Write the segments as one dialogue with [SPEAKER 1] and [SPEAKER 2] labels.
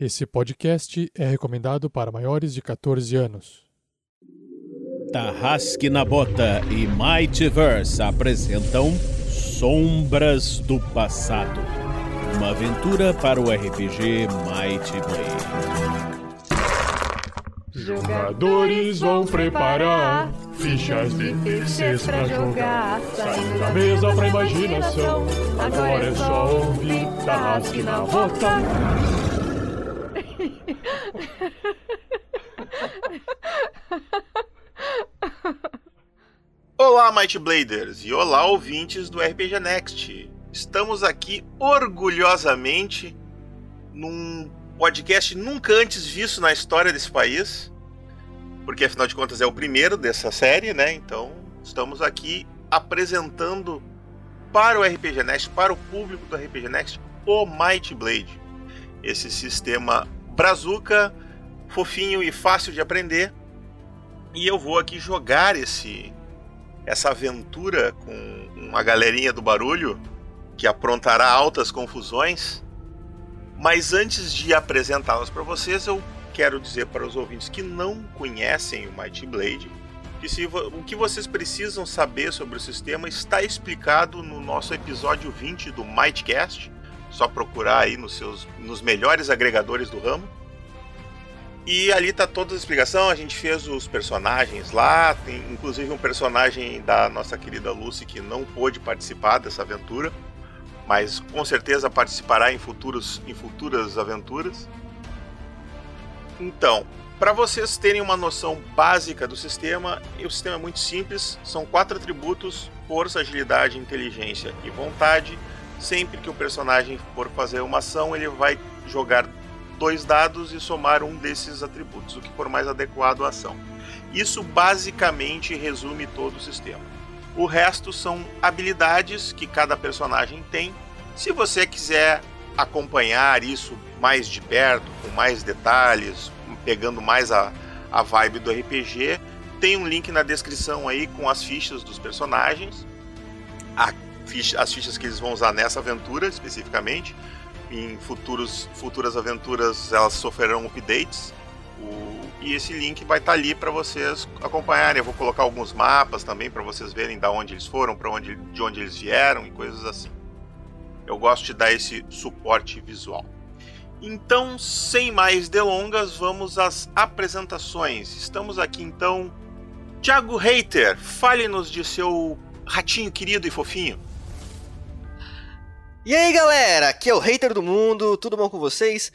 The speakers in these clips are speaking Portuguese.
[SPEAKER 1] Esse podcast é recomendado para maiores de 14 anos.
[SPEAKER 2] Tarrasque na Bota e Mightyverse apresentam Sombras do Passado. Uma aventura para o RPG Mighty Blade.
[SPEAKER 3] Jogadores vão preparar fichas de terceiros pra jogar. Saindo da mesa pra imaginação. Agora é só ouvir Tarrasque na Bota.
[SPEAKER 4] Olá, Might Bladers, e olá, ouvintes do RPG Next. Estamos aqui orgulhosamente num podcast nunca antes visto na história desse país, porque afinal de contas é o primeiro dessa série, né? Então, estamos aqui apresentando para o RPG Next, para o público do RPG Next, o Might Blade. Esse sistema brazuca, fofinho e fácil de aprender. E eu vou aqui jogar esse essa aventura com uma galerinha do barulho que aprontará altas confusões. Mas antes de apresentá-las para vocês, eu quero dizer para os ouvintes que não conhecem o Mighty Blade que se, o que vocês precisam saber sobre o sistema está explicado no nosso episódio 20 do Mightcast. Só procurar aí nos seus nos melhores agregadores do ramo. E ali tá toda a explicação, a gente fez os personagens lá, tem inclusive um personagem da nossa querida Lucy que não pôde participar dessa aventura, mas com certeza participará em, futuros, em futuras aventuras. Então, para vocês terem uma noção básica do sistema, o sistema é muito simples, são quatro atributos: força, agilidade, inteligência e vontade. Sempre que o personagem for fazer uma ação, ele vai jogar dois dados e somar um desses atributos, o que for mais adequado à ação. Isso basicamente resume todo o sistema. O resto são habilidades que cada personagem tem. Se você quiser acompanhar isso mais de perto, com mais detalhes, pegando mais a, a vibe do RPG, tem um link na descrição aí com as fichas dos personagens, ficha, as fichas que eles vão usar nessa aventura especificamente em futuros, futuras aventuras elas sofrerão updates. O, e esse link vai estar tá ali para vocês acompanharem. Eu vou colocar alguns mapas também para vocês verem da onde eles foram, para onde, de onde eles vieram e coisas assim. Eu gosto de dar esse suporte visual. Então, sem mais delongas, vamos às apresentações. Estamos aqui então. Thiago Reiter, fale-nos de seu ratinho querido e fofinho.
[SPEAKER 5] E aí galera, aqui é o Hater do Mundo, tudo bom com vocês?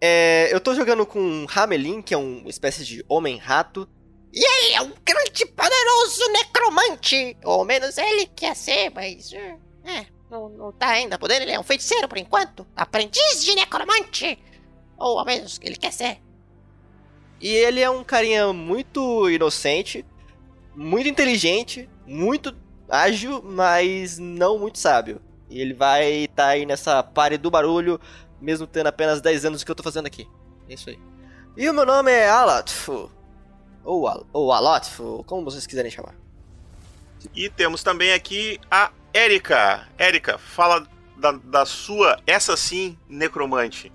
[SPEAKER 5] É, eu tô jogando com Hamelin, que é uma espécie de homem-rato.
[SPEAKER 6] E ele é um grande poderoso necromante! Ou menos ele quer ser, mas. É, é, não, não tá ainda poder, ele é um feiticeiro por enquanto. Aprendiz de necromante! Ou ao menos ele quer ser.
[SPEAKER 5] E ele é um carinha muito inocente, muito inteligente, muito ágil, mas não muito sábio. E ele vai estar tá aí nessa pare do barulho, mesmo tendo apenas 10 anos que eu tô fazendo aqui. É isso aí. E o meu nome é Alatfu. Ou, Al ou Alotfu, como vocês quiserem chamar.
[SPEAKER 4] E temos também aqui a Erika. Erika, fala da, da sua, essa sim, necromante.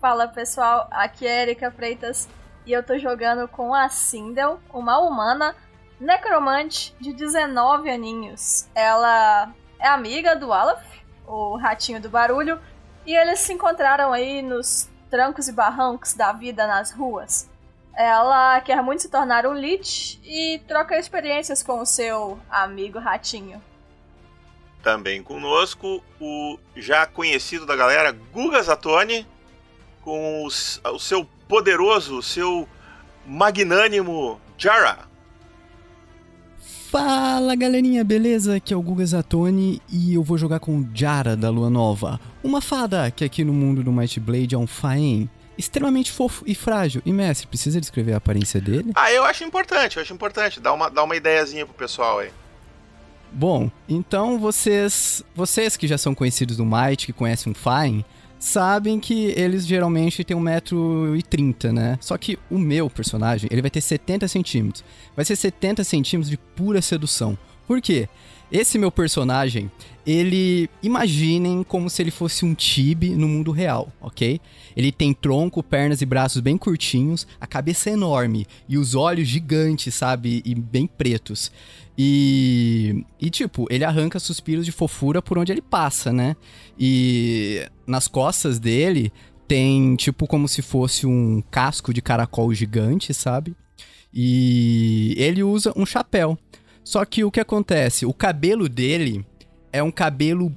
[SPEAKER 7] Fala pessoal, aqui é Erika Freitas e eu tô jogando com a Sindel, uma humana necromante de 19 aninhos. Ela é amiga do Alaf, o ratinho do barulho, e eles se encontraram aí nos trancos e barrancos da vida nas ruas. Ela quer muito se tornar um Lich e troca experiências com o seu amigo ratinho.
[SPEAKER 4] Também conosco o já conhecido da galera Guga Zatoni, com os, o seu poderoso, o seu magnânimo Jara.
[SPEAKER 8] Fala galerinha, beleza? Aqui é o Guga Zatoni e eu vou jogar com Jara da Lua Nova, uma fada que aqui no mundo do Might Blade é um Faen, extremamente fofo e frágil. E mestre, precisa descrever a aparência dele?
[SPEAKER 4] Ah, eu acho importante, eu acho importante, dá uma, dá uma ideiazinha pro pessoal aí.
[SPEAKER 8] Bom, então vocês, vocês que já são conhecidos do Might, que conhecem um Faen, sabem que eles geralmente têm 1,30m, né? Só que o meu personagem, ele vai ter 70 centímetros. Vai ser 70 centímetros de pura sedução. Por quê? Esse meu personagem, ele. Imaginem como se ele fosse um tibi no mundo real, ok? Ele tem tronco, pernas e braços bem curtinhos, a cabeça é enorme e os olhos gigantes, sabe? E bem pretos. E. E tipo, ele arranca suspiros de fofura por onde ele passa, né? E nas costas dele tem tipo como se fosse um casco de caracol gigante, sabe? E ele usa um chapéu. Só que o que acontece? O cabelo dele é um cabelo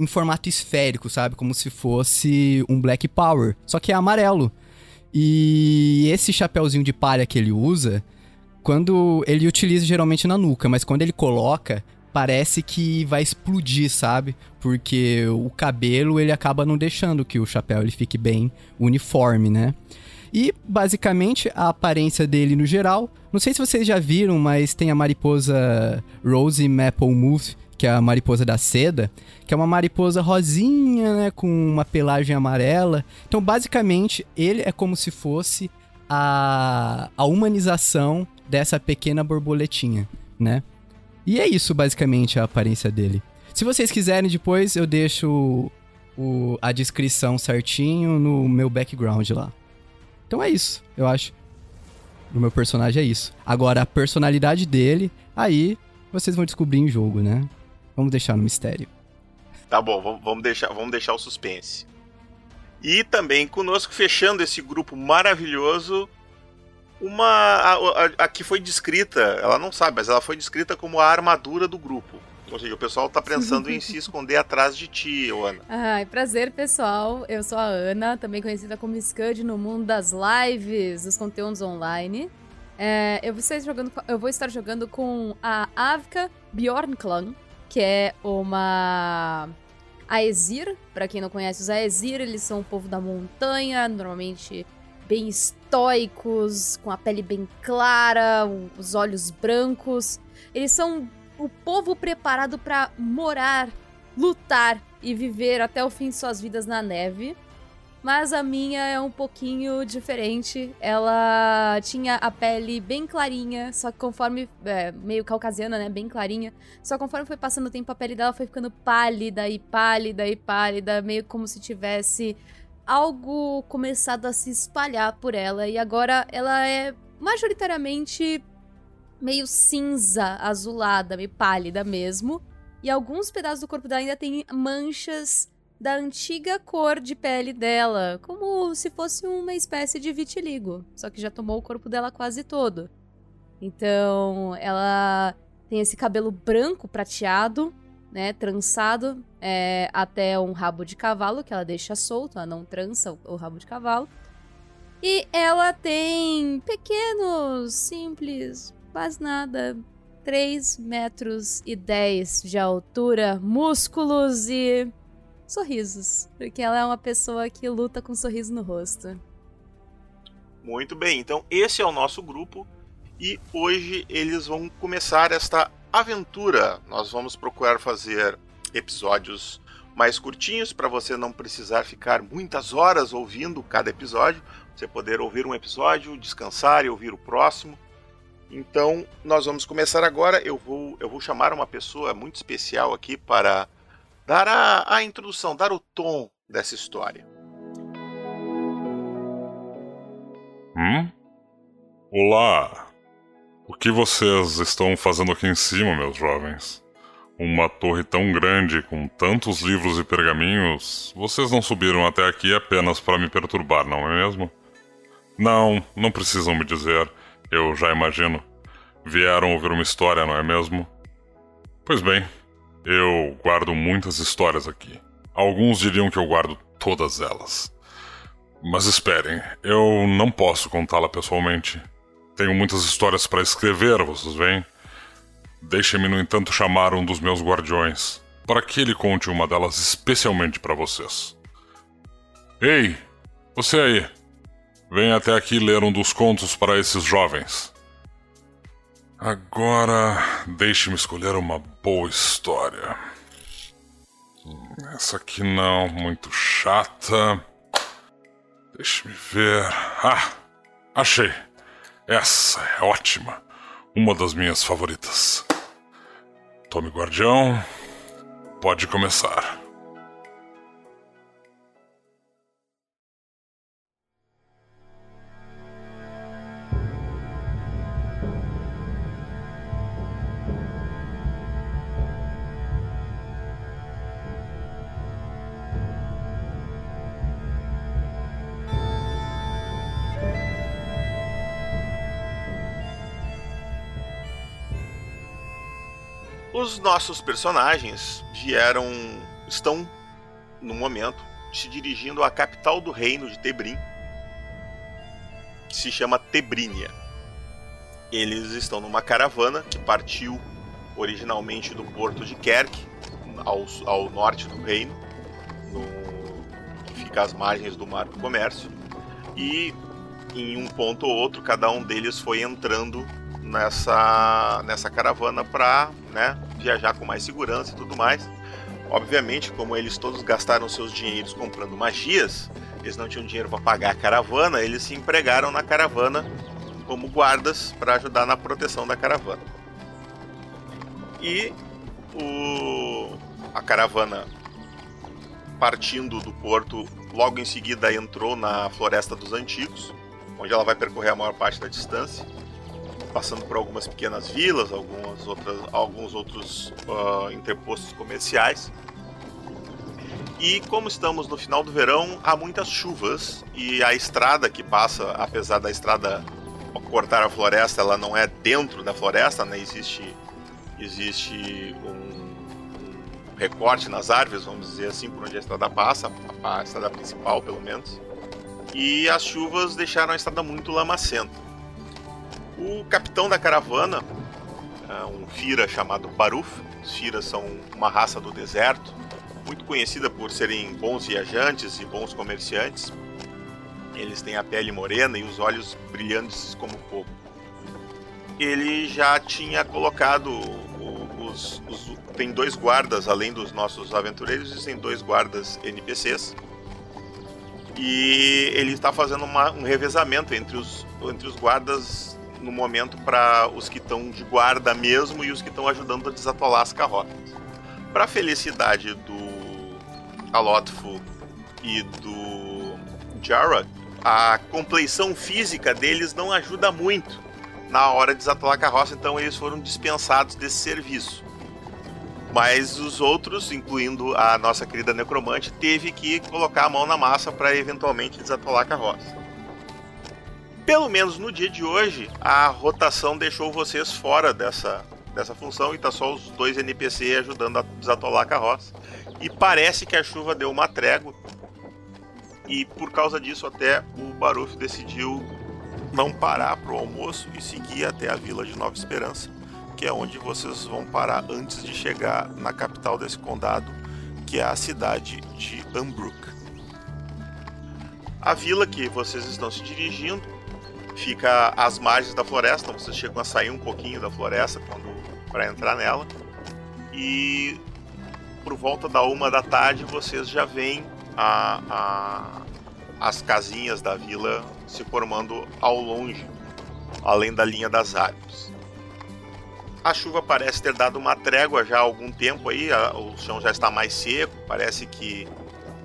[SPEAKER 8] em formato esférico, sabe? Como se fosse um Black Power. Só que é amarelo. E esse chapéuzinho de palha que ele usa, quando ele utiliza geralmente na nuca, mas quando ele coloca, parece que vai explodir, sabe? Porque o cabelo ele acaba não deixando que o chapéu ele fique bem uniforme, né? E basicamente a aparência dele no geral, não sei se vocês já viram, mas tem a mariposa Rose Maple Move, que é a mariposa da seda, que é uma mariposa rosinha, né, com uma pelagem amarela. Então, basicamente, ele é como se fosse a, a humanização dessa pequena borboletinha, né? E é isso, basicamente, a aparência dele. Se vocês quiserem, depois eu deixo o, a descrição certinho no meu background lá. Então é isso, eu acho. O meu personagem é isso. Agora, a personalidade dele, aí vocês vão descobrir em jogo, né? Vamos deixar no mistério.
[SPEAKER 4] Tá bom, vamos deixar, vamos deixar o suspense. E também conosco, fechando esse grupo maravilhoso, uma. A, a, a, que foi descrita, ela não sabe, mas ela foi descrita como a armadura do grupo. Ou seja, o pessoal tá pensando em se esconder atrás de ti, Ana.
[SPEAKER 9] Ai, prazer, pessoal. Eu sou a Ana, também conhecida como Scud no mundo das lives, dos conteúdos online. É, eu, vou estar jogando, eu vou estar jogando com a Avka Bjornklan, que é uma Aesir. Para quem não conhece os Aesir, eles são o povo da montanha, normalmente bem estoicos, com a pele bem clara, os olhos brancos. Eles são o povo preparado para morar, lutar e viver até o fim de suas vidas na neve. Mas a minha é um pouquinho diferente. Ela tinha a pele bem clarinha, só que conforme. É, meio caucasiana, né? Bem clarinha. Só conforme foi passando o tempo, a pele dela foi ficando pálida e pálida e pálida, meio como se tivesse algo começado a se espalhar por ela. E agora ela é majoritariamente meio cinza, azulada, meio pálida mesmo. E alguns pedaços do corpo dela ainda tem manchas da antiga cor de pele dela, como se fosse uma espécie de vitiligo, só que já tomou o corpo dela quase todo. Então, ela tem esse cabelo branco prateado, né, trançado é, até um rabo de cavalo que ela deixa solto, ela não trança o, o rabo de cavalo. E ela tem pequenos, simples, quase nada, 3 metros e 10 de altura, músculos e sorrisos, porque ela é uma pessoa que luta com um sorriso no rosto.
[SPEAKER 4] Muito bem, então esse é o nosso grupo e hoje eles vão começar esta aventura. Nós vamos procurar fazer episódios mais curtinhos para você não precisar ficar muitas horas ouvindo cada episódio, você poder ouvir um episódio, descansar e ouvir o próximo. Então, nós vamos começar agora. Eu vou, eu vou chamar uma pessoa muito especial aqui para dar a, a introdução, dar o tom dessa história.
[SPEAKER 10] Hum? Olá! O que vocês estão fazendo aqui em cima, meus jovens? Uma torre tão grande, com tantos livros e pergaminhos, vocês não subiram até aqui apenas para me perturbar, não é mesmo? Não, não precisam me dizer, eu já imagino. Vieram ouvir uma história, não é mesmo? Pois bem, eu guardo muitas histórias aqui. Alguns diriam que eu guardo todas elas. Mas esperem, eu não posso contá-la pessoalmente. Tenho muitas histórias para escrever, vocês veem? Deixem-me, no entanto, chamar um dos meus guardiões, para que ele conte uma delas especialmente para vocês. Ei, você aí! Venha até aqui ler um dos contos para esses jovens. Agora, deixe-me escolher uma boa história. Essa aqui não, muito chata. Deixe-me ver. Ah, achei! Essa é ótima. Uma das minhas favoritas. Tome Guardião, pode começar.
[SPEAKER 4] Os nossos personagens vieram. estão, no momento, se dirigindo à capital do reino de Tebrim, que se chama Tebrínia. Eles estão numa caravana que partiu originalmente do porto de Kerk, ao, ao norte do reino, no, que fica às margens do Mar do Comércio, e em um ponto ou outro, cada um deles foi entrando nessa, nessa caravana para né, viajar com mais segurança e tudo mais. Obviamente, como eles todos gastaram seus dinheiros comprando magias, eles não tinham dinheiro para pagar a caravana, eles se empregaram na caravana como guardas para ajudar na proteção da caravana. E o, a caravana partindo do porto, logo em seguida entrou na Floresta dos Antigos, onde ela vai percorrer a maior parte da distância passando por algumas pequenas vilas, algumas outras, alguns outros uh, interpostos comerciais. E como estamos no final do verão, há muitas chuvas e a estrada que passa, apesar da estrada cortar a floresta, ela não é dentro da floresta, né? Existe existe um, recorte nas árvores, vamos dizer assim, por onde a estrada passa, a estrada principal, pelo menos. E as chuvas deixaram a estrada muito lamacenta. O capitão da caravana, é um Fira chamado Baruf, os Firas são uma raça do deserto, muito conhecida por serem bons viajantes e bons comerciantes. Eles têm a pele morena e os olhos brilhantes como fogo. Ele já tinha colocado os, os, tem dois guardas além dos nossos aventureiros, existem dois guardas NPCs. E ele está fazendo uma, um revezamento entre os, entre os guardas no momento para os que estão de guarda mesmo e os que estão ajudando a desatolar as carroças. Para felicidade do Alotfu e do Jara, a compleição física deles não ajuda muito na hora de desatolar a carroça, então eles foram dispensados desse serviço. Mas os outros, incluindo a nossa querida necromante, teve que colocar a mão na massa para eventualmente desatolar a carroça pelo menos no dia de hoje, a rotação deixou vocês fora dessa, dessa função e tá só os dois NPC ajudando a desatolar a carroça. E parece que a chuva deu uma trégua. E por causa disso até o Baruf decidiu não parar pro almoço e seguir até a vila de Nova Esperança, que é onde vocês vão parar antes de chegar na capital desse condado, que é a cidade de Ambrook. A vila que vocês estão se dirigindo fica às margens da floresta, vocês chegam a sair um pouquinho da floresta quando para entrar nela. E por volta da uma da tarde vocês já veem a, a, as casinhas da vila se formando ao longe, além da linha das árvores. A chuva parece ter dado uma trégua já há algum tempo aí, a, o chão já está mais seco, parece que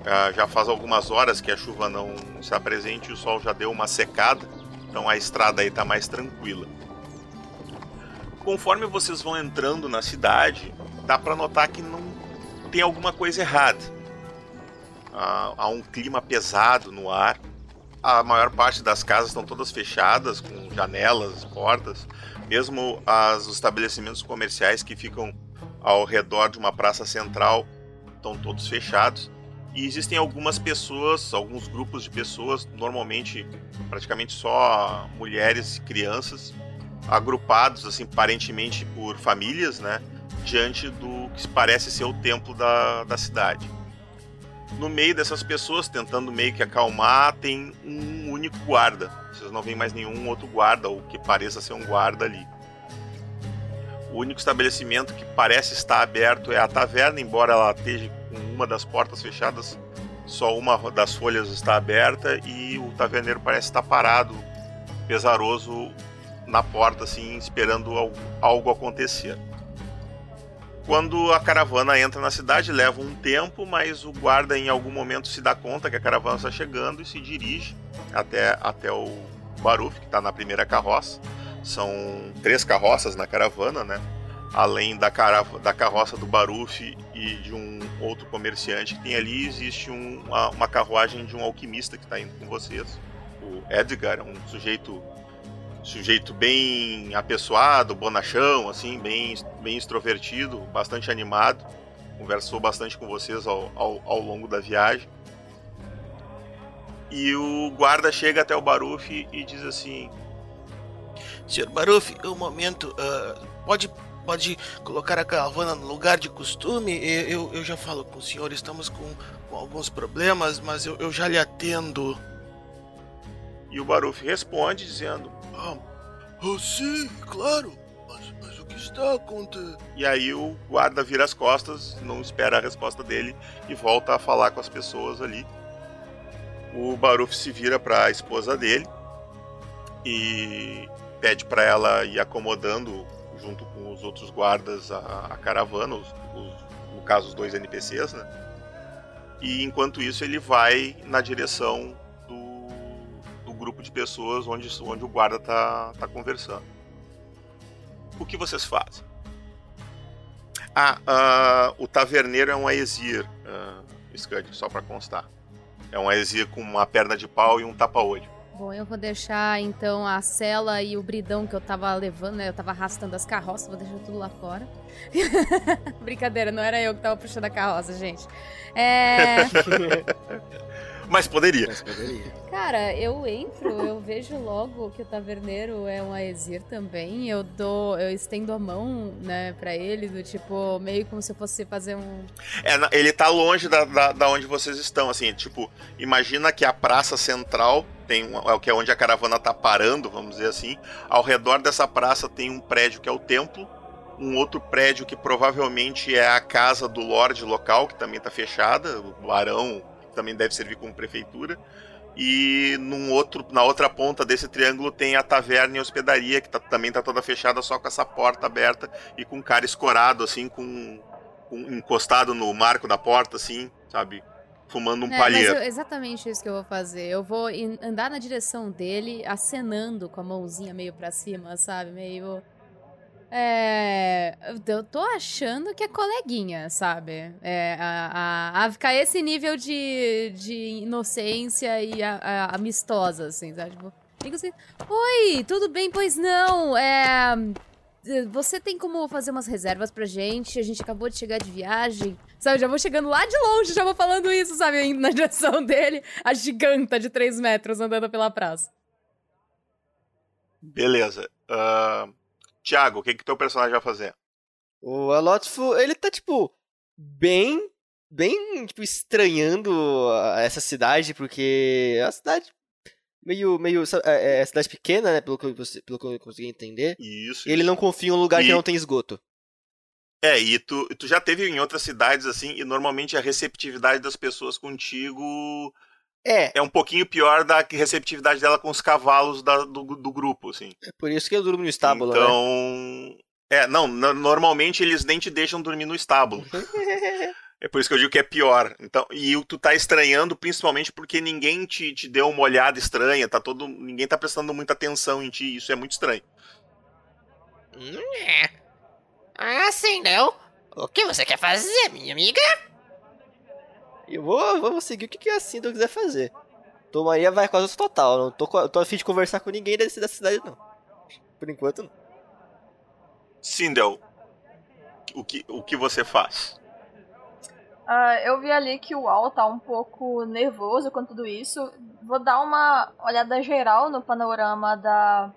[SPEAKER 4] a, já faz algumas horas que a chuva não está presente e o sol já deu uma secada. Então a estrada aí tá mais tranquila. Conforme vocês vão entrando na cidade, dá para notar que não tem alguma coisa errada. Há, um clima pesado no ar. A maior parte das casas estão todas fechadas, com janelas, portas. Mesmo as, os estabelecimentos comerciais que ficam ao redor de uma praça central estão todos fechados. E existem algumas pessoas, alguns grupos de pessoas, normalmente praticamente só mulheres e crianças, agrupados assim aparentemente por famílias, né, diante do que parece ser o templo da, da cidade. No meio dessas pessoas, tentando meio que acalmar, tem um único guarda. Vocês não veem mais nenhum outro guarda ou que pareça ser um guarda ali. O único estabelecimento que parece estar aberto é a taverna, embora ela esteja com uma das portas fechadas, só uma das folhas está aberta e o taverneiro parece estar parado, pesaroso na porta, assim, esperando algo acontecer. Quando a caravana entra na cidade, leva um tempo, mas o guarda em algum momento se dá conta que a caravana está chegando e se dirige até, até o Baruf, que está na primeira carroça. São três carroças na caravana, né? Além da, carava, da carroça do Baruf e de um outro comerciante que tem ali, existe um, uma, uma carruagem de um alquimista que está indo com vocês. O Edgar, um sujeito sujeito bem apessoado, bonachão, assim, bem, bem extrovertido, bastante animado. Conversou bastante com vocês ao, ao, ao longo da viagem. E o guarda chega até o Baruf e diz assim:
[SPEAKER 11] Senhor Baruf, um momento, uh, pode, pode colocar a caravana no lugar de costume? Eu, eu já falo com o senhor, estamos com, com alguns problemas, mas eu, eu já lhe atendo.
[SPEAKER 4] E o Baruf responde dizendo:
[SPEAKER 11] ah, oh, sim, claro. Mas, mas o que está acontecendo?
[SPEAKER 4] E aí o guarda vira as costas, não espera a resposta dele e volta a falar com as pessoas ali. O Baruf se vira para a esposa dele e pede para ela ir acomodando junto com os outros guardas a, a caravana, os, os, no caso os dois NPCs, né? E enquanto isso ele vai na direção grupo de pessoas onde, onde o guarda tá, tá conversando. O que vocês fazem? Ah, uh, o taverneiro é um Aesir, uh, Scud, só para constar. É um Aesir com uma perna de pau e um tapa-olho.
[SPEAKER 9] Bom, eu vou deixar então a cela e o bridão que eu tava levando, né? Eu tava arrastando as carroças, vou deixar tudo lá fora. Brincadeira, não era eu que tava puxando a carroça, gente. É.
[SPEAKER 4] Mas poderia.
[SPEAKER 5] Mas poderia.
[SPEAKER 9] Cara, eu entro, eu vejo logo que o taverneiro é um Aesir também. Eu dou, eu estendo a mão, né, pra ele, do tipo, meio como se eu fosse fazer um.
[SPEAKER 4] É, ele tá longe da, da, da onde vocês estão, assim, tipo, imagina que a praça central tem um, é o que é onde a caravana tá parando, vamos dizer assim. Ao redor dessa praça tem um prédio que é o templo, um outro prédio que provavelmente é a casa do lord local, que também tá fechada, o barão também deve servir como prefeitura. E num outro, na outra ponta desse triângulo tem a taverna e a hospedaria, que tá, também tá toda fechada, só com essa porta aberta e com um cara escorado, assim, com, com encostado no marco da porta, assim, sabe? Fumando um é, palheiro.
[SPEAKER 9] Exatamente isso que eu vou fazer. Eu vou andar na direção dele, acenando com a mãozinha meio pra cima, sabe? Meio é, eu tô achando que é coleguinha, sabe? É, a, a, a ficar esse nível de, de inocência e a, a, amistosa, assim, sabe? Tipo, assim, oi, tudo bem? Pois não, é... Você tem como fazer umas reservas pra gente? A gente acabou de chegar de viagem. Sabe, já vou chegando lá de longe, já vou falando isso, sabe? Indo na direção dele, a giganta de 3 metros andando pela praça.
[SPEAKER 4] Beleza. Uh, Tiago, o que que teu personagem vai fazer?
[SPEAKER 5] O Alotfo, ele tá, tipo, bem, bem, tipo, estranhando essa cidade, porque é uma cidade meio, meio, é, é cidade pequena, né, pelo que, eu, pelo que eu consegui entender.
[SPEAKER 4] Isso.
[SPEAKER 5] E ele não confia em um lugar e... que não tem esgoto.
[SPEAKER 4] É, e tu, tu já teve em outras cidades, assim, e normalmente a receptividade das pessoas contigo
[SPEAKER 5] é.
[SPEAKER 4] É um pouquinho pior da receptividade dela com os cavalos da, do, do grupo, assim.
[SPEAKER 5] É por isso que eu durmo no estábulo,
[SPEAKER 4] então...
[SPEAKER 5] né?
[SPEAKER 4] É, não, normalmente eles nem te deixam dormir no estábulo. é por isso que eu digo que é pior. Então, e tu tá estranhando principalmente porque ninguém te, te deu uma olhada estranha, tá todo, ninguém tá prestando muita atenção em ti, isso é muito estranho.
[SPEAKER 6] Hum, é. Assim não. O que você quer fazer, minha amiga?
[SPEAKER 5] E vou, vamos seguir o que, que a Cinda quiser fazer. Tomaria vai quase total. Não tô, tô a fim de conversar com ninguém desse da cidade, não. Por enquanto, não.
[SPEAKER 4] Sindel, o que, o que você faz?
[SPEAKER 7] Uh, eu vi ali que o Al tá um pouco nervoso com tudo isso. Vou dar uma olhada geral no panorama da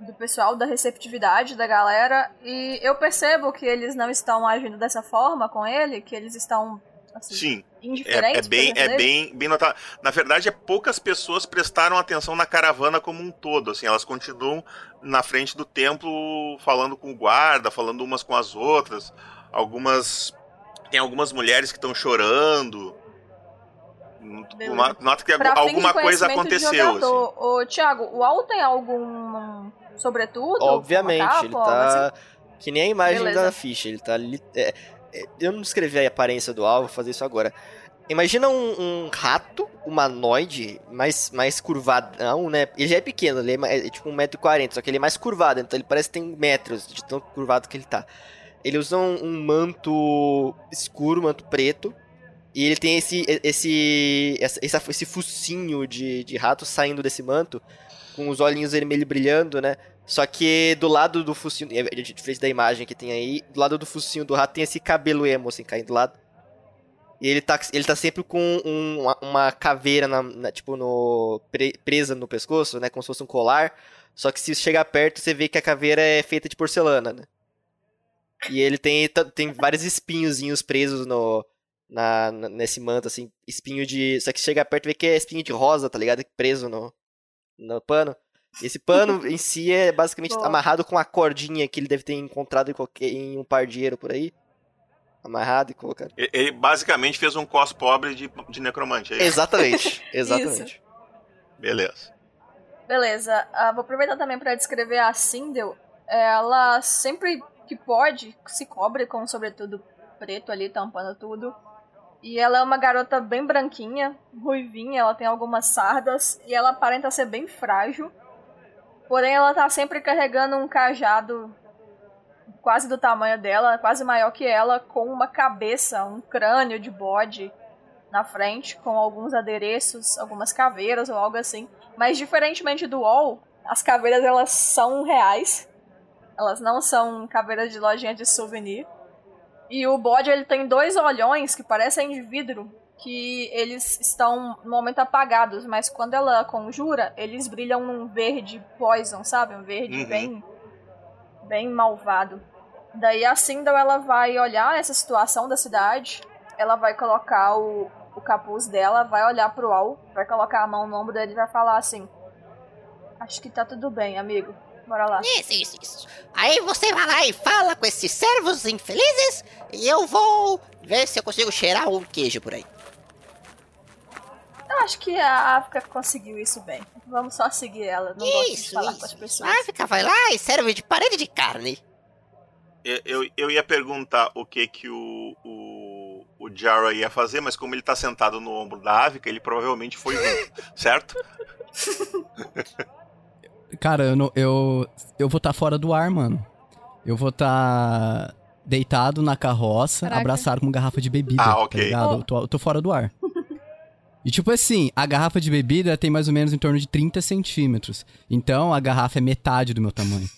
[SPEAKER 7] do pessoal, da receptividade da galera. E eu percebo que eles não estão agindo dessa forma com ele, que eles estão Assim,
[SPEAKER 4] Sim. É, é, bem, é bem, bem notado. Na verdade, é poucas pessoas prestaram atenção na caravana como um todo. Assim, elas continuam na frente do templo falando com o guarda, falando umas com as outras. Algumas tem algumas mulheres que estão chorando. Nota que pra alguma coisa aconteceu. Assim.
[SPEAKER 7] Ô, Thiago, o Al tem algum sobretudo?
[SPEAKER 5] Obviamente, ele tá Que nem a imagem
[SPEAKER 7] Beleza.
[SPEAKER 5] da ficha. Ele tá é, eu não descrevi a aparência do alvo, vou fazer isso agora. Imagina um, um rato humanoide mais, mais curvadão, né? Ele já é pequeno, ele é, é tipo 1,40m, só que ele é mais curvado, então ele parece que tem metros de tão curvado que ele tá. Ele usa um, um manto escuro, manto preto, e ele tem esse esse essa- esse focinho de, de rato saindo desse manto, com os olhinhos vermelhos brilhando, né? Só que do lado do focinho, diferente da imagem que tem aí, do lado do focinho do rato tem esse cabelo emo, assim, caindo do lado. E ele tá, ele tá sempre com um- uma, uma caveira, na, na- tipo, no, pre- presa no pescoço, né? Como se fosse um colar. Só que se chegar perto, você vê que a caveira é feita de porcelana, né? E ele tem, ta- tem vários espinhozinhos presos no, na- nesse manto, assim. Espinho de... Só que se chegar perto, vê que é espinho de rosa, tá ligado? Preso no, no pano. Esse pano em si é basicamente
[SPEAKER 7] Boa.
[SPEAKER 5] amarrado com a cordinha que ele deve ter encontrado em, qualquer, em um pardieiro por aí. Amarrado e colocado.
[SPEAKER 4] E- Ele basicamente fez um cos pobre de, de necromante. É?
[SPEAKER 5] Exatamente, exatamente.
[SPEAKER 4] Beleza.
[SPEAKER 7] Beleza, ah, vou aproveitar também pra descrever a Sindel. Ela sempre que pode se cobre com um sobretudo preto ali, tampando tudo. E ela é uma garota bem branquinha, ruivinha, ela tem algumas sardas e ela aparenta ser bem frágil. Porém, ela tá sempre carregando um cajado quase do tamanho dela, quase maior que ela, com uma cabeça, um crânio de bode na frente, com alguns adereços, algumas caveiras ou algo assim. Mas diferentemente do UOL, as caveiras elas são reais. Elas não são caveiras de lojinha de souvenir. E o bode ele tem dois olhões que parecem de vidro, que eles estão no momento apagados, mas quando ela conjura, eles brilham num verde poison, sabe? Um verde
[SPEAKER 4] Uhum.
[SPEAKER 7] bem bem malvado. Daí a Sindel ela vai olhar essa situação da cidade, ela vai colocar o, o capuz dela, vai olhar pro Al, vai colocar a mão no ombro dele e vai falar assim: Acho que tá tudo bem, amigo. Bora lá.
[SPEAKER 6] Isso, isso, isso. Aí você vai lá e fala com esses servos infelizes e eu vou ver se eu consigo cheirar um queijo por aí.
[SPEAKER 7] Eu acho que a África conseguiu isso bem. Vamos só seguir ela. Não gosto de
[SPEAKER 6] Isso,
[SPEAKER 7] falar com
[SPEAKER 6] isso,
[SPEAKER 7] as
[SPEAKER 6] isso.
[SPEAKER 7] pessoas.
[SPEAKER 6] Ah, fica, vai lá e serve de parede de carne.
[SPEAKER 4] Eu, eu, eu ia perguntar o que que o, o, o Jara ia fazer, mas como ele tá sentado no ombro da Ávica, ele provavelmente foi junto, certo?
[SPEAKER 8] Cara, eu, não- eu, eu vou estar fora do ar, mano. Eu vou estar deitado na carroça,
[SPEAKER 9] Caraca.
[SPEAKER 8] abraçado com uma garrafa de bebida.
[SPEAKER 4] Ah, ok.
[SPEAKER 8] Tá ligado? Eu, tô, eu tô fora do ar. E tipo assim, a garrafa de bebida tem mais ou menos em torno de 30 centímetros. Então a garrafa é metade do meu tamanho.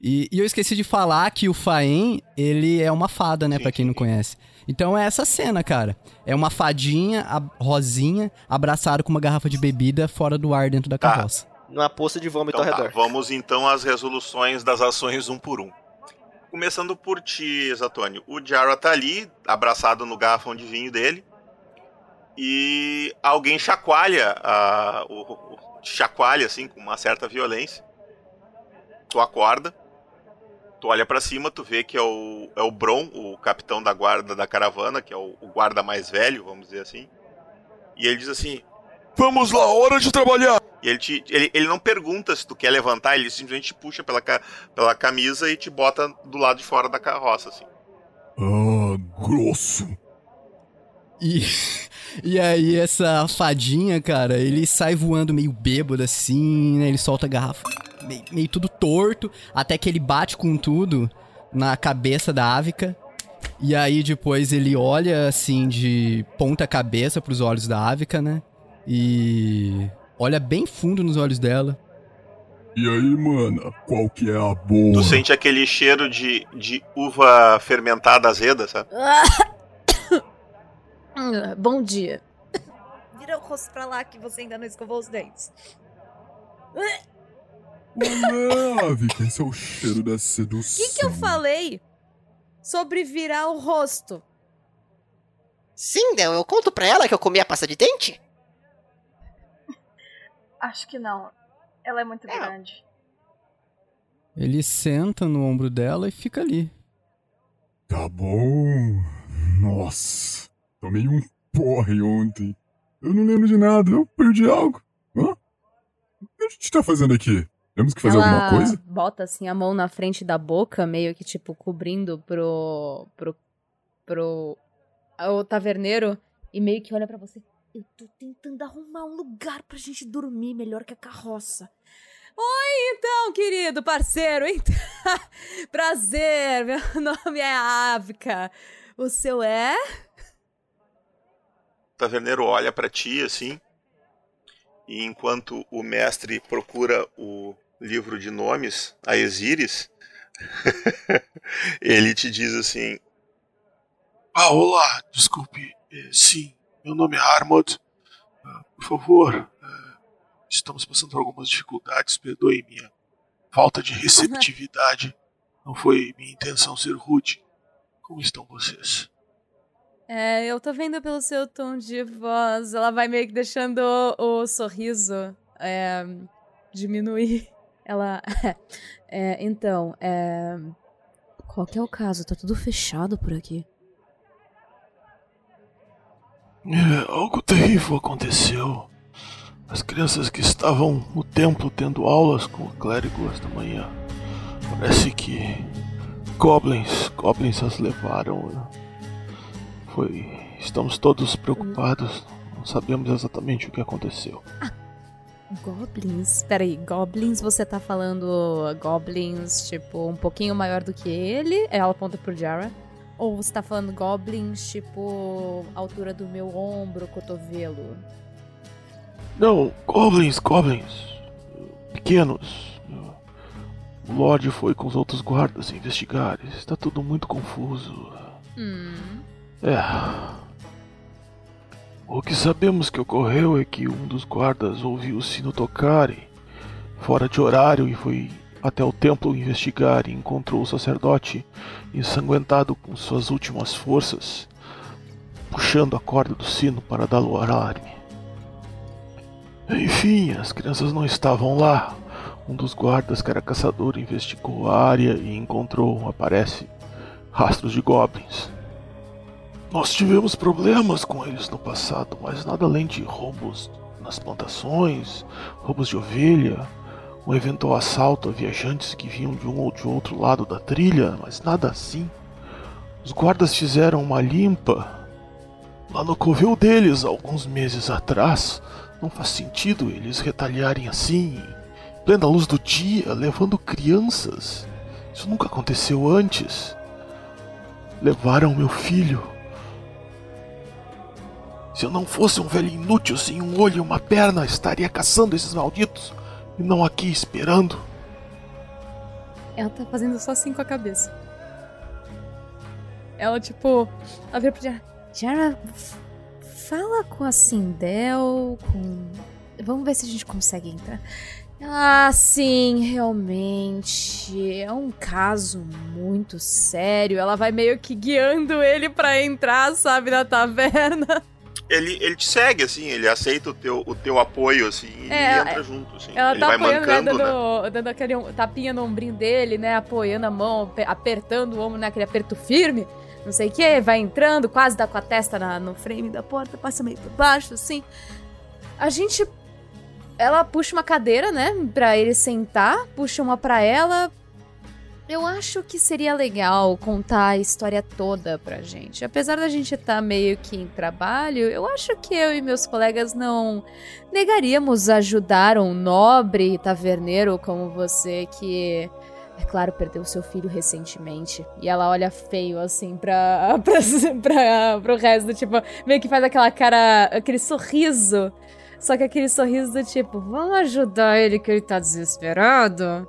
[SPEAKER 8] E, e eu esqueci de falar que o Faen, ele é uma fada, né,
[SPEAKER 4] Sim,
[SPEAKER 8] pra quem
[SPEAKER 4] sim,
[SPEAKER 8] não conhece. Então é essa cena, cara. É uma fadinha, a, rosinha, abraçado com uma garrafa de bebida fora do ar dentro da
[SPEAKER 4] Tá.
[SPEAKER 5] Numa poça de vômito
[SPEAKER 4] Então
[SPEAKER 5] ao
[SPEAKER 4] tá,
[SPEAKER 5] redor.
[SPEAKER 4] vamos então às resoluções das ações um por um. Começando por ti, Zatônio. O Jara tá ali, abraçado no garrafão de vinho dele. E alguém chacoalha, a, o, o- chacoalha assim, com uma certa violência. Tu acorda, tu olha pra cima, tu vê que é o, é o Bron, o capitão da guarda da caravana, que é o, o guarda mais velho, vamos dizer assim. E ele diz assim:
[SPEAKER 3] Vamos lá, hora de trabalhar!
[SPEAKER 4] E ele, te, ele, ele não pergunta se tu quer levantar, ele simplesmente te puxa pela, pela camisa e te bota do lado de fora da carroça, assim.
[SPEAKER 3] Ah, grosso.
[SPEAKER 8] E, e aí essa fadinha, cara, ele sai voando meio bêbado assim, né? Ele solta a garrafa meio, meio tudo torto, até que ele bate com tudo na cabeça da Ávica. E aí depois ele olha assim de ponta cabeça pros olhos da Ávica, né? E olha bem fundo nos olhos dela.
[SPEAKER 3] E aí, mana, qual que é a boa?
[SPEAKER 4] Tu sente aquele cheiro de, de uva fermentada azeda, sabe?
[SPEAKER 9] Bom dia. Vira o rosto pra lá que você ainda não escovou os dentes.
[SPEAKER 3] Nave, que esse é o cheiro da
[SPEAKER 9] O
[SPEAKER 3] sedução.
[SPEAKER 9] que, que eu falei sobre virar o rosto?
[SPEAKER 6] Sindel, eu conto pra ela que eu comi a pasta de dente?
[SPEAKER 7] Acho que não. Ela é muito
[SPEAKER 6] Não.
[SPEAKER 7] grande.
[SPEAKER 8] Ele senta no ombro dela e fica ali.
[SPEAKER 3] Tá bom. Nossa, tomei um porre ontem. Eu não lembro de nada, eu perdi algo. Hã? O que a gente tá fazendo aqui?
[SPEAKER 12] Temos que fazer
[SPEAKER 9] ela
[SPEAKER 12] alguma coisa?
[SPEAKER 9] bota assim a mão na frente da boca, meio que tipo cobrindo pro pro pro o taverneiro e meio que olha pra você.
[SPEAKER 13] Eu tô tentando arrumar um lugar pra gente dormir melhor que a carroça.
[SPEAKER 9] Oi, então, querido parceiro. Então... Prazer, meu nome é Ávica. O seu é?
[SPEAKER 4] O taverneiro olha pra ti assim. E enquanto o mestre procura o livro de nomes, a Exíris, ele te diz assim:
[SPEAKER 14] Ah, olá, desculpe. Eh, sim, meu nome é Armod. Ah, por favor, eh, estamos passando por algumas dificuldades, perdoe minha falta de receptividade. Não foi minha intenção ser rude. Como estão vocês?
[SPEAKER 9] É, eu tô vendo pelo seu tom de voz. Ela vai meio que deixando o, o sorriso é, diminuir. Ela. É, então, é.
[SPEAKER 13] Qual que é o caso? Tá tudo fechado por aqui.
[SPEAKER 14] É, algo terrível aconteceu. As crianças que estavam no templo tendo aulas com o clérigo esta manhã. Parece que goblins, goblins as levaram. Foi, estamos todos preocupados. Não sabemos exatamente o que aconteceu.
[SPEAKER 9] Goblins? Peraí, goblins você tá falando goblins, tipo, um pouquinho maior do que ele? Ela aponta pro Jara. Ou você tá falando goblins, tipo, altura do meu ombro, cotovelo?
[SPEAKER 14] Não, goblins, goblins. Pequenos. O Lorde foi com os outros guardas investigar. Está tudo muito confuso.
[SPEAKER 9] Hum.
[SPEAKER 14] É. O que sabemos que ocorreu é que um dos guardas ouviu o sino tocar e, fora de horário e foi até o templo investigar e encontrou o sacerdote ensanguentado com suas últimas forças, puxando a corda do sino para dar o alarme. Enfim, as crianças não estavam lá. Um dos guardas que era caçador investigou a área e encontrou, aparece, rastros de goblins. Nós tivemos problemas com eles no passado, mas nada além de roubos nas plantações, roubos de ovelha, um eventual assalto a viajantes que vinham de um ou de outro lado da trilha, mas nada assim. Os guardas fizeram uma limpa lá no covil deles alguns meses atrás. Não faz sentido eles retalharem assim, em plena luz do dia, levando crianças. Isso nunca aconteceu antes. Levaram meu filho. Se eu não fosse um velho inútil sem um olho e uma perna, estaria caçando esses malditos e não aqui esperando.
[SPEAKER 9] Ela tá fazendo só assim com a cabeça. Ela, tipo, ela vira pro Jara.
[SPEAKER 13] Jara, fala com a Sindel, com. Vamos ver se a gente consegue entrar.
[SPEAKER 9] Ah, sim, realmente. É um caso muito sério. Ela vai meio que guiando ele pra entrar, sabe, na taverna.
[SPEAKER 4] Ele, ele te segue, assim, ele aceita o teu, o teu apoio, assim, e
[SPEAKER 9] É,
[SPEAKER 4] entra
[SPEAKER 9] é-
[SPEAKER 4] junto, assim.
[SPEAKER 9] Ela
[SPEAKER 4] ele
[SPEAKER 9] tá
[SPEAKER 4] vai
[SPEAKER 9] apoiando, né,
[SPEAKER 4] mancando, né?
[SPEAKER 9] dando, dando aquele tapinha no ombrinho dele, né? Apoiando a mão, ape- apertando o ombro naquele aperto firme. Não sei o que, vai entrando, quase dá com a testa na- no frame da porta, passa meio por baixo, assim. A gente. Ela puxa uma cadeira, né? Pra ele sentar, puxa uma pra ela. Eu acho que seria legal contar a história toda pra gente. Apesar da gente estar meio que em trabalho, eu acho que eu e meus colegas não negaríamos ajudar um nobre taverneiro como você que, é claro, perdeu seu filho recentemente. E ela olha feio assim pra, pra, pra, pro resto, tipo, meio que faz aquela cara, aquele sorriso. Só que aquele sorriso do tipo, vamos ajudar ele que ele tá desesperado.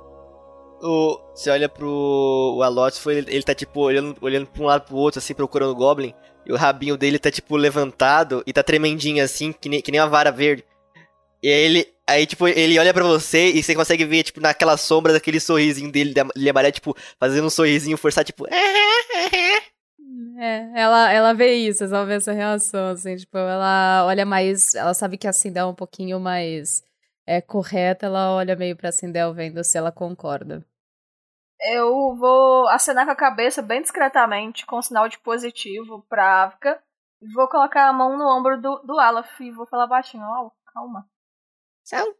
[SPEAKER 5] O, você olha pro o Alot, foi, ele, ele tá tipo olhando, olhando pra um lado pro outro, assim, procurando o Goblin. E o rabinho dele tá tipo levantado e tá tremendinho assim, que nem, que nem uma vara verde. E aí ele, aí tipo, ele olha pra você e você consegue ver, tipo, naquela sombra daquele sorrisinho dele, de amarelo, tipo, fazendo um sorrisinho, forçar, tipo,
[SPEAKER 9] É, ela, ela vê isso, ela vê essa reação, assim, tipo, ela olha mais, ela sabe que a Sindel é um pouquinho mais é, correta, ela olha meio pra Sindel vendo se ela concorda.
[SPEAKER 7] Eu vou acenar com a cabeça bem discretamente, com sinal de positivo pra Avka. E vou colocar a mão no ombro do, do Alaf e vou falar baixinho, ó, calma.
[SPEAKER 6] São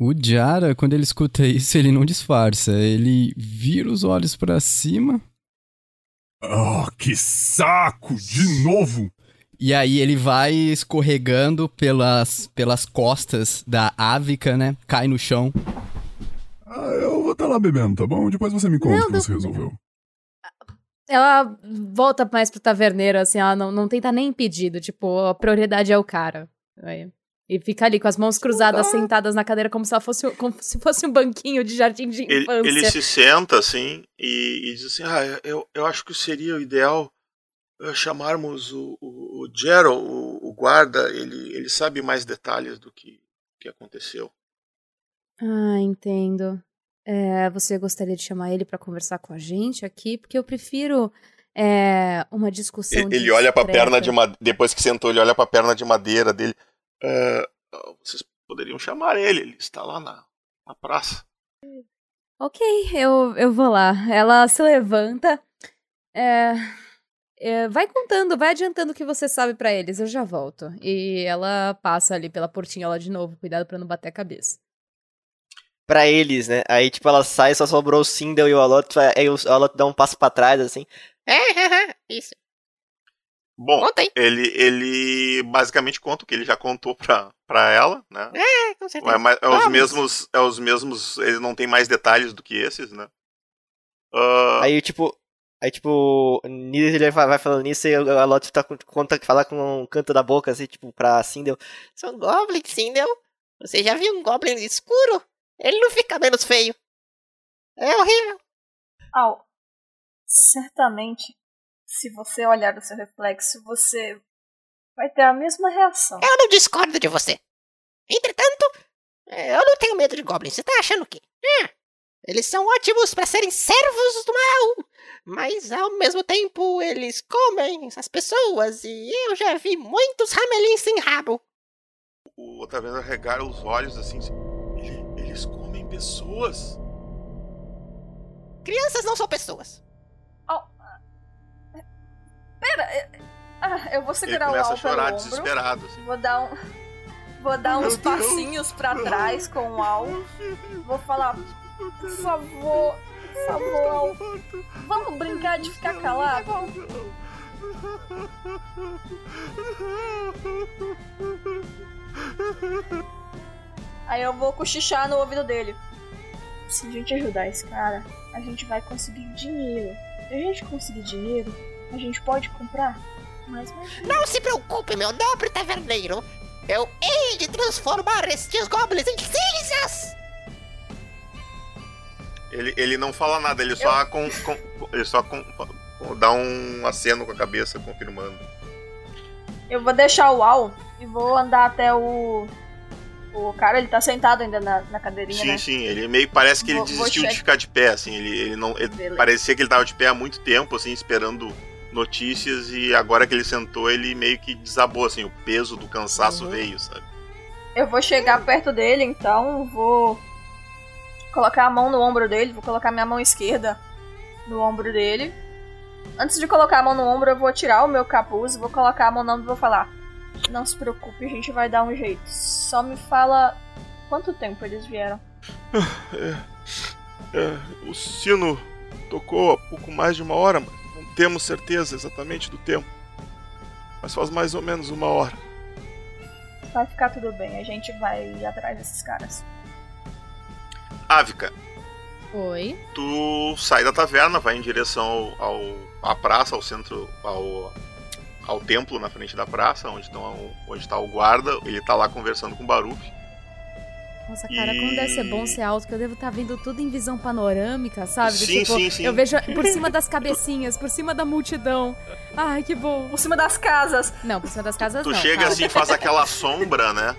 [SPEAKER 8] O Jara, quando ele escuta isso, ele não disfarça. Ele vira os olhos pra cima.
[SPEAKER 12] Oh, que saco! De novo!
[SPEAKER 8] E aí ele vai escorregando pelas, pelas costas da Ávica, né? Cai no chão.
[SPEAKER 12] Ah, vou estar lá bebendo, tá bom? Depois você me conta o que
[SPEAKER 9] não-
[SPEAKER 12] você resolveu.
[SPEAKER 9] Ela volta mais pro taverneiro, assim, ela não, não tenta nem pedido, tipo, a prioridade é o cara. Aí. E fica ali com as mãos cruzadas, sentadas na cadeira, como se ela fosse, como se fosse um banquinho de jardim de
[SPEAKER 4] Ele,
[SPEAKER 9] infância.
[SPEAKER 4] ele se senta assim e, e diz assim: Ah, eu, eu acho que seria o ideal eh, chamarmos o, o, o Gerald, o, o guarda, ele, ele sabe mais detalhes do que, que aconteceu.
[SPEAKER 9] Ah, entendo. É, você gostaria de chamar ele pra conversar com a gente aqui? Porque eu prefiro é, uma discussão
[SPEAKER 4] Ele, ele olha pra
[SPEAKER 9] discreta.
[SPEAKER 4] perna de madeira. Depois que sentou, ele olha pra perna de madeira dele. "Ah, vocês poderiam chamar ele, ele está lá na, na praça.
[SPEAKER 9] Ok, eu, eu vou lá. Ela se levanta. É, é, vai contando, vai adiantando o que você sabe pra eles, eu já volto. E ela passa ali pela portinha lá de novo, cuidado pra não bater a cabeça.
[SPEAKER 5] Pra eles, né? Aí, tipo, ela sai, só sobrou o Sindel e o Alot. Aí o Alot dá um passo pra trás, assim.
[SPEAKER 6] É, isso.
[SPEAKER 4] Bom,
[SPEAKER 6] Conta aí.
[SPEAKER 4] ele, ele basicamente conta o que ele já contou pra, pra ela, né?
[SPEAKER 6] É, com certeza.
[SPEAKER 4] É, mas é os mesmos. É os mesmos. Ele não tem mais detalhes do que esses, né? Ah,
[SPEAKER 5] Aí, tipo. Aí, tipo, nisso ele vai, vai falando nisso e o Alot tá com, conta, fala com um canto da boca, assim, tipo, pra Sindel.
[SPEAKER 6] São Goblin, Sindel. Você já viu um Goblin escuro? Ele não fica menos feio. É horrível.
[SPEAKER 7] Au. Certamente, se você olhar o seu reflexo, você vai ter a mesma reação.
[SPEAKER 6] Eu não discordo de você. Entretanto, eu não tenho medo de Goblins. Você tá achando o quê? É, eles são ótimos pra serem servos do mal. Mas ao mesmo tempo, eles comem as pessoas. E eu já vi muitos ramelins sem rabo.
[SPEAKER 4] o Otaviano regala os olhos assim. "Ele- pessoas?
[SPEAKER 6] Crianças não são pessoas.
[SPEAKER 7] Pera, é- ah, eu vou
[SPEAKER 4] Ele
[SPEAKER 7] segurar o
[SPEAKER 4] começa a
[SPEAKER 7] Al pelo
[SPEAKER 4] chorar
[SPEAKER 7] ombro.
[SPEAKER 4] desesperado. Assim.
[SPEAKER 7] Vou dar um. Vou dar uns passinhos pra trás com o Al. Vou falar, por favor, por favor, Al. Vamos brincar de ficar calado? Aí eu vou cochichar no ouvido dele. Se a gente ajudar esse cara, a gente vai conseguir dinheiro. Se a gente conseguir dinheiro, a gente pode comprar mais magia.
[SPEAKER 6] Não se preocupe, meu nobre taverneiro. Eu hei de transformar estes goblins em cinzas.
[SPEAKER 4] Ele, ele não fala nada, ele só, com, com- ele só com- com- dá um aceno com a cabeça, confirmando.
[SPEAKER 7] Eu vou deixar o Al e vou andar até o. O cara, ele tá sentado ainda na, na cadeirinha,
[SPEAKER 4] Sim,
[SPEAKER 7] né?
[SPEAKER 4] sim, ele meio parece que ele
[SPEAKER 7] Vou- vou
[SPEAKER 4] desistiu de ficar de pé, assim, ele, ele não. ele- parecia que ele tava de pé há muito tempo, assim, esperando notícias, e agora que ele sentou, ele meio que desabou, assim, o peso do cansaço
[SPEAKER 7] Uhum.
[SPEAKER 4] veio, sabe?
[SPEAKER 7] Eu vou chegar perto dele, então vou colocar a mão no ombro dele, vou colocar minha mão esquerda no ombro dele. Antes de colocar a mão no ombro, eu vou tirar o meu capuz, vou colocar a mão no ombro e vou falar: Não se preocupe, a gente vai dar um jeito. Só me fala quanto tempo eles vieram.
[SPEAKER 4] É, é, o sino tocou há pouco mais de uma hora, mas não temos certeza exatamente do tempo. Mas faz mais ou menos uma hora.
[SPEAKER 7] Vai ficar tudo bem, a gente vai ir atrás desses caras.
[SPEAKER 4] Ávica,
[SPEAKER 9] Oi.
[SPEAKER 4] tu sai da taverna, vai em direção ao, ao- à praça, ao centro, ao, ao templo na frente da praça, onde, estão, onde tá o guarda. Ele tá lá conversando com o Baruch.
[SPEAKER 9] Nossa, cara,
[SPEAKER 4] E-
[SPEAKER 9] como deve ser bom ser alto, que eu devo estar vendo tudo em visão panorâmica, sabe?
[SPEAKER 4] Sim,
[SPEAKER 9] tipo,
[SPEAKER 4] sim, sim.
[SPEAKER 9] Eu vejo por cima das cabecinhas, por cima da multidão. Ai, que bom.
[SPEAKER 7] Por cima das casas.
[SPEAKER 9] Não, por cima das casas
[SPEAKER 4] Tu
[SPEAKER 9] não.
[SPEAKER 4] chega
[SPEAKER 9] calma.
[SPEAKER 4] assim, faz aquela sombra, né?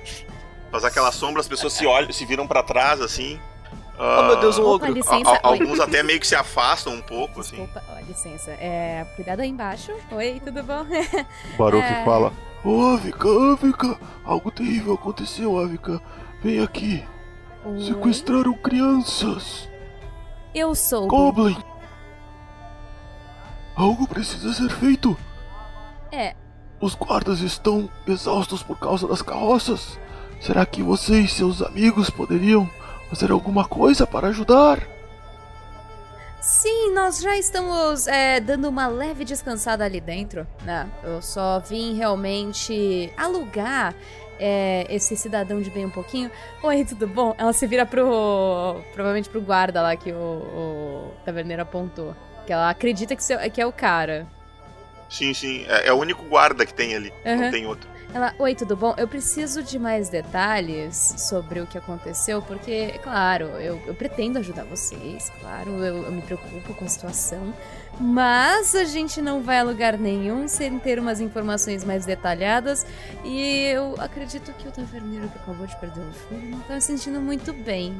[SPEAKER 4] Faz aquela sombra, as pessoas se olham, se viram pra trás, assim.
[SPEAKER 5] Oh, meu Deus, um
[SPEAKER 9] Opa,
[SPEAKER 5] ogro.
[SPEAKER 9] licença.
[SPEAKER 4] A- a-
[SPEAKER 9] Oi.
[SPEAKER 4] alguns até meio que se afastam um pouco, assim.
[SPEAKER 9] Desculpa, ó, licença. É, cuidado aí embaixo. Oi, tudo bom?
[SPEAKER 14] O Baruch
[SPEAKER 9] É.
[SPEAKER 14] fala: Ô Avica, Avica, algo terrível aconteceu, Avica. Vem aqui.
[SPEAKER 9] Oi.
[SPEAKER 14] Sequestraram crianças.
[SPEAKER 9] Eu sou.
[SPEAKER 14] Goblin. Algo precisa ser feito.
[SPEAKER 9] É,
[SPEAKER 14] Os guardas estão exaustos por causa das carroças. Será que você e seus amigos poderiam fazer alguma coisa para ajudar?
[SPEAKER 9] Sim, nós já estamos é, dando uma leve descansada ali dentro, né? Eu só vim realmente alugar é, esse cidadão de bem um pouquinho. Oi, tudo bom? Ela se vira pro. provavelmente pro guarda lá que o, o taverneiro apontou. Que ela acredita que, seu, que é o cara.
[SPEAKER 4] Sim, sim. É, é o único guarda que tem ali.
[SPEAKER 9] Uhum.
[SPEAKER 4] Não tem outro.
[SPEAKER 9] Ela, oi, tudo bom? Eu preciso de mais detalhes sobre o que aconteceu, porque, claro, eu, eu pretendo ajudar vocês, claro, eu, eu me preocupo com a situação, mas a gente não vai a lugar nenhum sem ter umas informações mais detalhadas, e eu acredito que o taverneiro que acabou de perder o filho não tá se sentindo muito bem.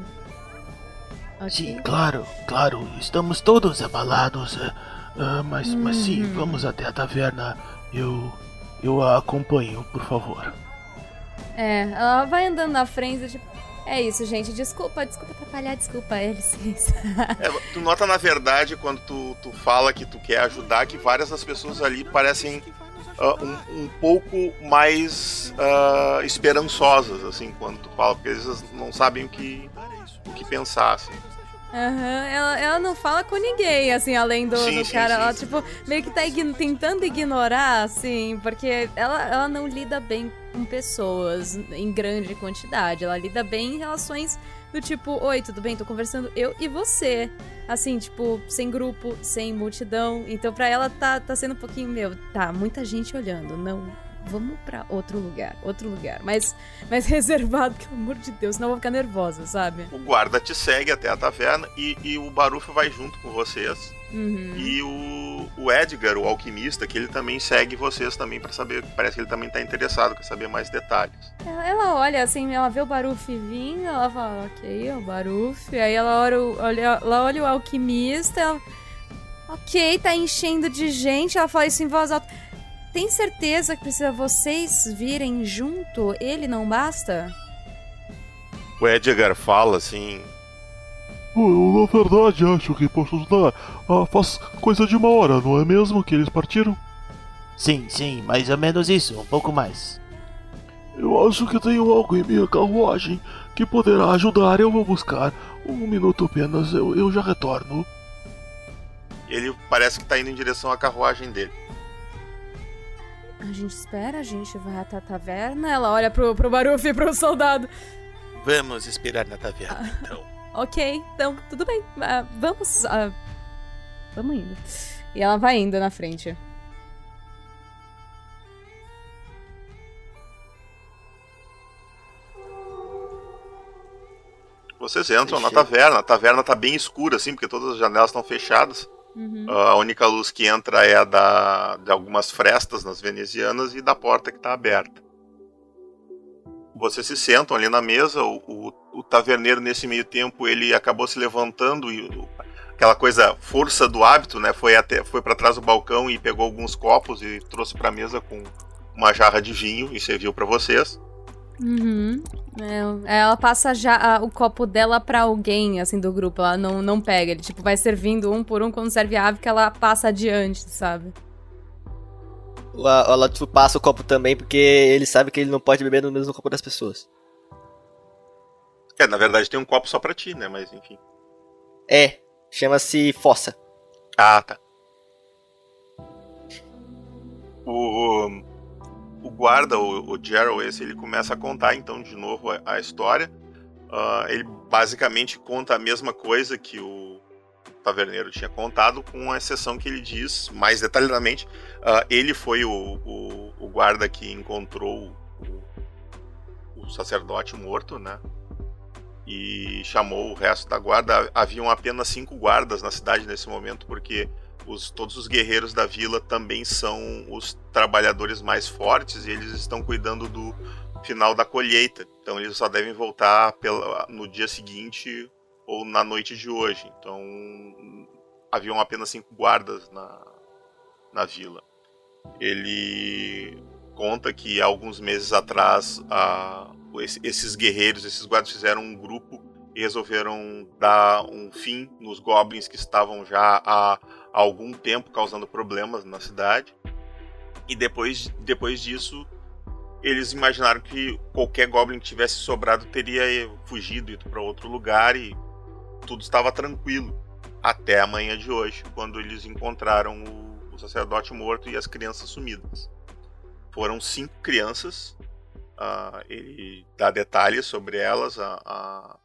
[SPEAKER 9] Ok?
[SPEAKER 14] Sim, claro, claro, estamos todos abalados. ah, mas, mas sim,
[SPEAKER 9] Uhum.
[SPEAKER 14] vamos até a taverna. Eu. Eu a acompanho, por favor.
[SPEAKER 9] É, ela vai andando na frente, tipo, é isso, gente, desculpa, desculpa atrapalhar, desculpa, é licença.
[SPEAKER 4] É, tu nota, na verdade, quando tu, tu fala que tu quer ajudar, que várias das pessoas ali parecem ah, um, um pouco mais ah, esperançosas, assim, quando tu fala, porque às vezes não sabem o que, o que pensar, assim.
[SPEAKER 9] Aham, ela, ela não fala com ninguém, assim, além do,
[SPEAKER 4] Sim,
[SPEAKER 9] do
[SPEAKER 4] sim,
[SPEAKER 9] cara.
[SPEAKER 4] sim,
[SPEAKER 9] ela, tipo, meio que tá ign- tentando ignorar, assim, porque ela, ela não lida bem com pessoas em grande quantidade. Ela lida bem em relações do tipo, oi, tudo bem? Tô conversando eu e você. Assim, tipo, sem grupo, sem multidão. Então, pra ela tá, tá sendo um pouquinho, meu, tá, muita gente olhando. Não. Vamos pra outro lugar, outro lugar. Mas mais reservado, pelo amor de Deus, senão eu vou ficar nervosa, sabe?
[SPEAKER 4] O guarda te segue até a taverna e, e o Barufo vai junto com vocês.
[SPEAKER 9] Uhum.
[SPEAKER 4] E o, o Edgar, o alquimista, que ele também segue vocês também pra saber. Parece que ele também tá interessado, quer saber mais detalhes.
[SPEAKER 9] Ela, ela olha assim, ela vê o Baruf vir, ela fala, ok, é o Baruf. Aí ela olha, o- olha, ela olha o alquimista, ela, ok, tá enchendo de gente. Ela fala isso em voz alta. Tem certeza que precisa vocês virem junto? Ele não basta?
[SPEAKER 4] O Edgar fala assim.
[SPEAKER 14] Eu, na verdade, acho que posso ajudar. Ah, faz coisa de uma hora, não é mesmo que eles partiram?
[SPEAKER 15] Sim, sim, mais ou menos isso, um pouco mais.
[SPEAKER 14] Eu acho que tenho algo em minha carruagem que poderá ajudar. Eu vou buscar. Um minuto apenas, eu, eu já retorno.
[SPEAKER 4] Ele parece que tá indo em direção à carruagem dele.
[SPEAKER 9] A gente espera, a gente vai até a taverna. Ela olha pro, pro Baruf e pro soldado.
[SPEAKER 16] Vamos esperar na taverna, então.
[SPEAKER 9] Ok, então, tudo bem. Ah, vamos. ah, vamos indo. E ela vai indo na frente.
[SPEAKER 4] Vocês entram na taverna, a taverna tá bem escura, assim, porque todas as janelas estão fechadas.
[SPEAKER 9] Uhum.
[SPEAKER 4] A única luz que entra é a da, de algumas frestas nas venezianas e da porta que está aberta. Vocês se sentam ali na mesa, o, o, o taverneiro nesse meio tempo ele acabou se levantando e aquela coisa força do hábito, né? Foi até foi para trás do balcão e pegou alguns copos e trouxe para a mesa com uma jarra de vinho e serviu para vocês.
[SPEAKER 9] Uhum. É, ela passa já ah, o copo dela pra alguém, assim, do grupo. Ela não, não pega. Ele, tipo, vai servindo um por um. Quando serve a ave, que ela passa adiante, sabe?
[SPEAKER 5] Ela, ela tipo, passa o copo também, porque ele sabe que ele não pode beber no mesmo copo das pessoas.
[SPEAKER 4] É, na verdade tem um copo só para ti, né? Mas enfim.
[SPEAKER 5] É, chama-se fossa.
[SPEAKER 4] Ah, tá. O, o guarda, o, o Gerald, esse, ele começa a contar então de novo a, a história. Ah, ele basicamente conta a mesma coisa que o taverneiro tinha contado, com a exceção que ele diz mais detalhadamente. ah, ele foi o, o, o guarda que encontrou o, o sacerdote morto, né? e chamou o resto da guarda. Haviam apenas cinco guardas na cidade nesse momento, porque os, todos os guerreiros da vila também são os trabalhadores mais fortes e eles estão cuidando do final da colheita. Então eles só devem voltar pela, no dia seguinte ou na noite de hoje. Então haviam apenas cinco guardas na, na vila. Ele conta que alguns meses atrás a, esse- esses guerreiros, esses guardas fizeram um grupo e resolveram dar um fim nos goblins que estavam já há, há algum tempo causando problemas na cidade. E depois, depois disso, eles imaginaram que qualquer goblin que tivesse sobrado teria fugido, ido para outro lugar e tudo estava tranquilo até a manhã de hoje, quando eles encontraram o, o sacerdote morto e as crianças sumidas. Foram cinco crianças. Uh, ele dá detalhes sobre elas. A, a,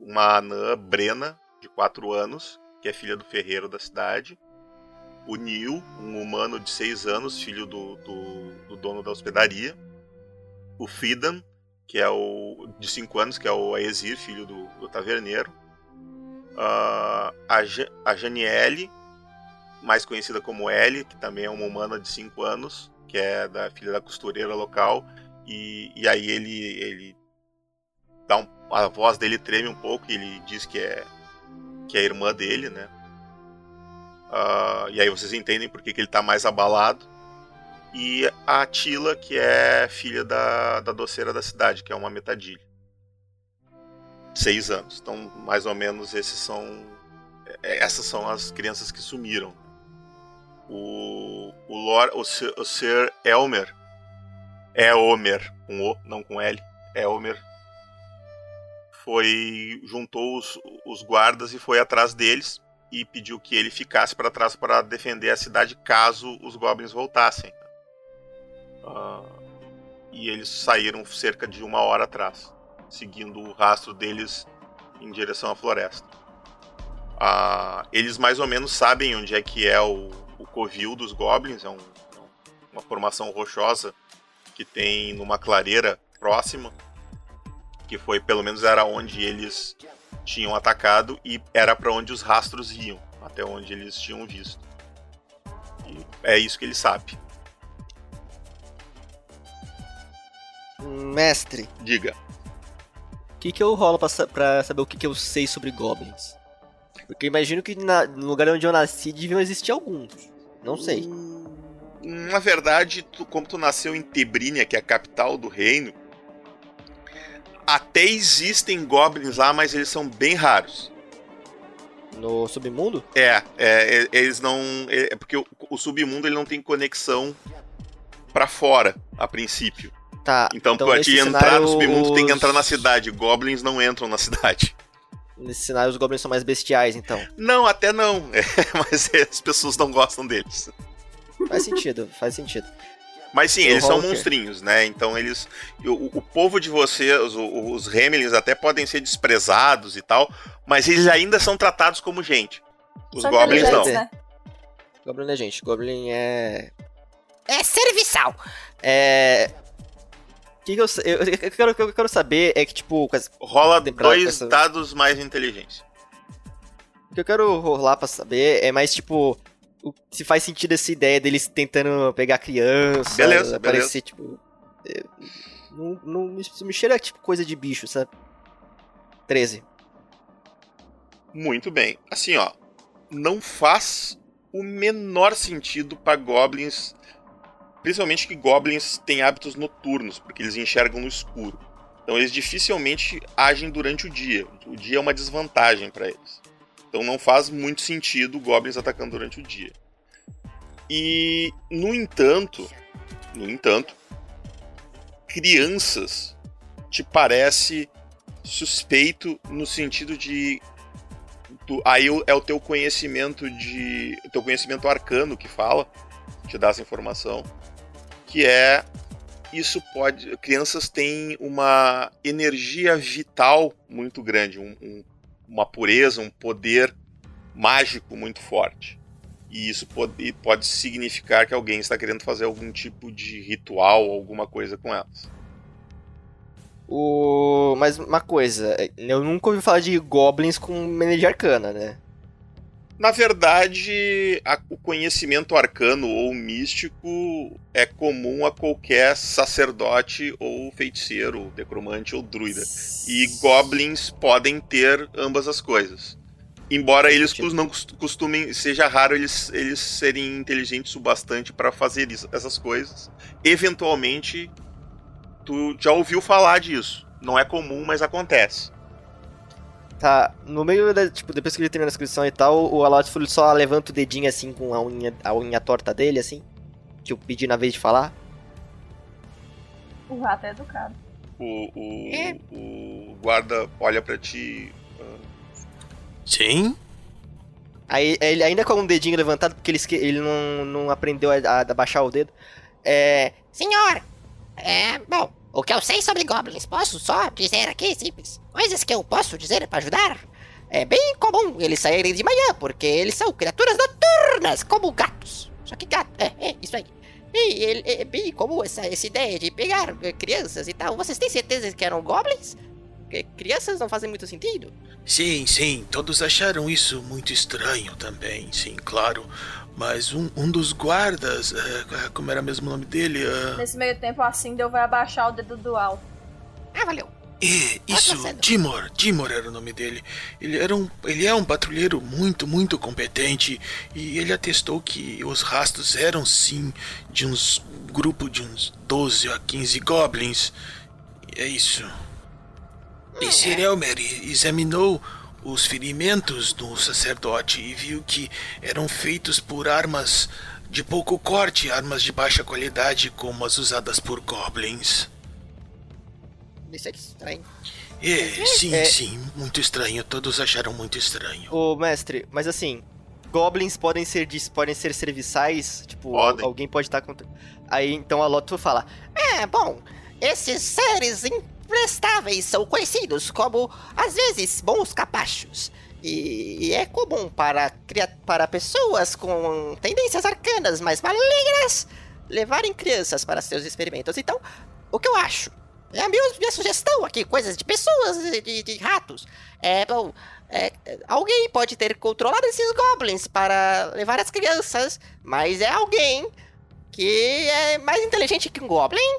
[SPEAKER 4] uma anã, Brena, de 4 anos, que é filha do ferreiro da cidade. O Neil, um humano de 6 anos, filho do, do, do dono da hospedaria. O Fidan, que é o de 5 anos, que é o Aesir, filho do, do taverneiro. Uh, a, a Janiele, mais conhecida como Ellie, que também é uma humana de 5 anos, que é da filha da costureira local. E, e aí ele, ele dá um, a voz dele treme um pouco e ele diz que é que é a irmã dele, né? Uh, e aí vocês entendem por que, que ele está mais abalado. E a Tila, que é filha da, da doceira da cidade, que é uma metadilha. Seis anos. Então, mais ou menos, esses são. É, essas são as crianças que sumiram. O, o, Lord, o, Sir, o Sir Elmer. É Homer, com O, não com L. Elmer foi juntou os, os guardas e foi atrás deles e pediu que ele ficasse para trás para defender a cidade caso os goblins voltassem. Uh, e eles saíram cerca de uma hora atrás, seguindo o rastro deles em direção à floresta. Uh, eles mais ou menos sabem onde é que é o, o covil dos goblins, é um, uma formação rochosa que tem numa clareira próxima que foi pelo menos era onde eles tinham atacado e era para onde os rastros iam, até onde eles tinham visto. E é isso que ele sabe.
[SPEAKER 5] Mestre,
[SPEAKER 4] diga.
[SPEAKER 5] O que, que eu rolo pra, pra saber o que, que eu sei sobre goblins? Porque imagino que na, no lugar onde eu nasci deviam existir alguns. Não sei. Hum,
[SPEAKER 4] na verdade, tu, como tu nasceu em Tebrínia, que é a capital do reino, até existem goblins lá, mas eles são bem raros.
[SPEAKER 5] No submundo?
[SPEAKER 4] É, é, é eles não. É, é porque o, o, submundo ele não tem conexão para fora, a princípio.
[SPEAKER 5] Tá.
[SPEAKER 4] Então, então pra te entrar no submundo os... tem que entrar na cidade. Goblins não entram na cidade.
[SPEAKER 5] Nesse cenário os goblins são mais bestiais, então.
[SPEAKER 4] Não, até não. É, mas as pessoas não gostam deles.
[SPEAKER 5] Faz sentido, faz sentido.
[SPEAKER 4] Mas sim, eles são monstrinhos, né? Então eles. O, o povo de vocês, os, os até podem ser desprezados e tal, mas eles ainda são tratados como gente. Os são Goblins não. Né?
[SPEAKER 5] Goblin é gente, Goblin é.
[SPEAKER 6] É serviçal.
[SPEAKER 5] É. O que, que eu, eu, eu, quero, eu quero saber é que, tipo.
[SPEAKER 4] Rola dois essa... dados mais inteligência.
[SPEAKER 5] O que eu quero rolar pra saber é mais, tipo se faz sentido essa ideia deles tentando pegar criança.
[SPEAKER 4] Beleza,
[SPEAKER 5] aparecer, beleza. tipo. É, não, não me, me cheira tipo coisa de bicho, sabe? 13.
[SPEAKER 4] Muito bem. Assim, ó. Não faz o menor sentido para goblins. Principalmente que goblins têm hábitos noturnos, porque eles enxergam no escuro. Então eles dificilmente agem durante o dia. O dia é uma desvantagem para eles. Então não faz muito sentido goblins atacando durante o dia. E, no entanto, no entanto, crianças te parece suspeito no sentido de tu, aí é o teu conhecimento de teu conhecimento arcano que fala, te dá essa informação, que é isso pode crianças têm uma energia vital muito grande, um, um uma pureza, um poder mágico muito forte. E isso pode, pode significar que alguém está querendo fazer algum tipo de ritual, alguma coisa com elas.
[SPEAKER 5] O... Mas uma coisa, eu nunca ouvi falar de goblins com energia arcana, né?
[SPEAKER 4] Na verdade, a, o conhecimento arcano ou místico é comum a qualquer sacerdote ou feiticeiro, necromante ou druida. E goblins podem ter ambas as coisas. Embora eles não costumem, seja raro eles, eles serem inteligentes o bastante para fazer isso, essas coisas. Eventualmente, tu já ouviu falar disso. Não é comum, mas acontece.
[SPEAKER 5] Tá, no meio da, tipo, depois que ele termina a descrição e tal, o Alotful só levanta o dedinho assim com a unha, a unha torta dele, assim. Tipo, pedindo a vez de falar.
[SPEAKER 7] O rato é educado.
[SPEAKER 4] O, o,
[SPEAKER 6] É.
[SPEAKER 4] o guarda olha pra ti. ah,
[SPEAKER 5] Sim? Aí ele ainda com um dedinho levantado, porque ele, ele não, não aprendeu a, a abaixar o dedo. É.
[SPEAKER 6] Senhor, é. Bom, o que eu sei sobre goblins, posso só dizer aqui, simples. Coisas que eu posso dizer pra ajudar. É bem comum eles saírem de manhã, porque eles são criaturas noturnas, como gatos. Só que gato, é, é, isso aí. E ele- é bem comum essa, essa ideia de pegar eh, crianças e tal. Vocês têm certeza que eram goblins? Porque crianças não fazem muito sentido.
[SPEAKER 11] Sim, sim, todos acharam isso muito estranho também, sim, claro. Mas um, um dos guardas, eh, como era mesmo o nome dele? eh,
[SPEAKER 7] Nesse meio tempo, a Sindel vai abaixar o dedo do Al.
[SPEAKER 6] Ah, valeu.
[SPEAKER 11] É, isso, Dimor, Dimor era o nome dele. Ele era um, ele é um patrulheiro muito, muito competente e ele atestou que os rastros eram sim de uns grupo de uns 12 a 15 goblins. É isso. E Sir Elmer examinou os ferimentos do sacerdote e viu que eram feitos por armas de pouco corte, armas de baixa qualidade como as usadas por goblins.
[SPEAKER 6] Isso é estranho.
[SPEAKER 11] É, sim,
[SPEAKER 5] É.
[SPEAKER 11] sim, muito estranho. Todos acharam muito estranho.
[SPEAKER 5] Ô, mestre, mas assim, goblins podem ser dis- podem ser serviçais, tipo,
[SPEAKER 4] Podem.
[SPEAKER 5] alguém pode estar contra. Aí então a Loto fala:
[SPEAKER 6] É, bom, esses seres imprestáveis são conhecidos como, às vezes, bons capachos. E é comum para, para pessoas com tendências arcanas mais malignas levarem crianças para seus experimentos. Então, o que eu acho? É a minha, minha sugestão aqui, coisas de pessoas, de- de ratos. É, bom, é, alguém pode ter controlado esses goblins para levar as crianças, mas é alguém que é mais inteligente que um goblin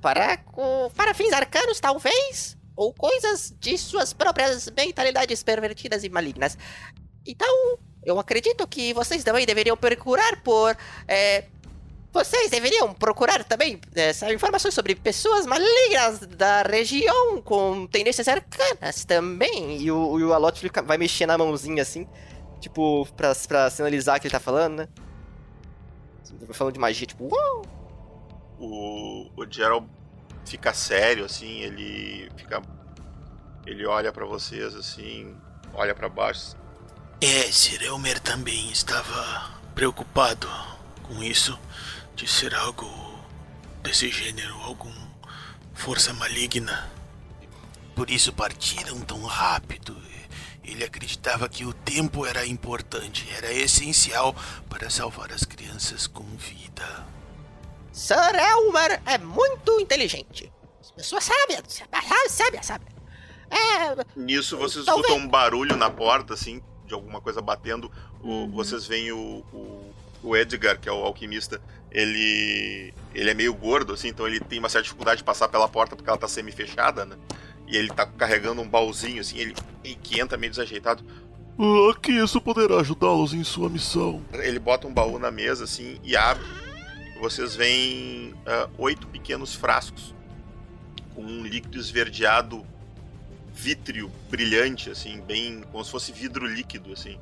[SPEAKER 6] para, co- para fins arcanos, talvez, ou coisas de suas próprias mentalidades pervertidas e malignas. Então, eu acredito que vocês também deveriam procurar por. é, vocês deveriam procurar também é, informações sobre pessoas malignas da região com tendências arcanas também.
[SPEAKER 5] e o, o Alot fica- vai mexer na mãozinha assim, tipo, pra, pra sinalizar que ele tá falando, né? Falando de magia, tipo, uou!
[SPEAKER 4] O, o Gerald fica sério, assim, ele fica. Ele olha pra vocês, assim, olha pra baixo.
[SPEAKER 11] É, Sir Elmer também estava preocupado com isso, de ser algo desse gênero, algum força maligna. Por isso partiram tão rápido. Ele acreditava que o tempo era importante, era essencial para salvar as crianças com vida.
[SPEAKER 6] Sir Elmer é muito inteligente. Pessoa sábia, sábia, sábia, sábia. É,
[SPEAKER 4] Nisso vocês
[SPEAKER 6] Talvez.
[SPEAKER 4] escutam um barulho na porta, assim, de alguma coisa batendo. O- Vocês veem o, o, o Edgar, que é o alquimista, ele. ele é meio gordo, assim, então ele tem uma certa dificuldade de passar pela porta porque ela tá semi-fechada, né? E ele tá carregando um baúzinho, assim, ele e que entra meio desajeitado.
[SPEAKER 14] Ah, que isso poderá ajudá-los em sua missão.
[SPEAKER 4] Ele bota um baú na mesa, assim, e abre. Vocês veem ah, oito pequenos frascos com um líquido esverdeado vítreo brilhante, assim, bem. como se fosse vidro líquido, assim.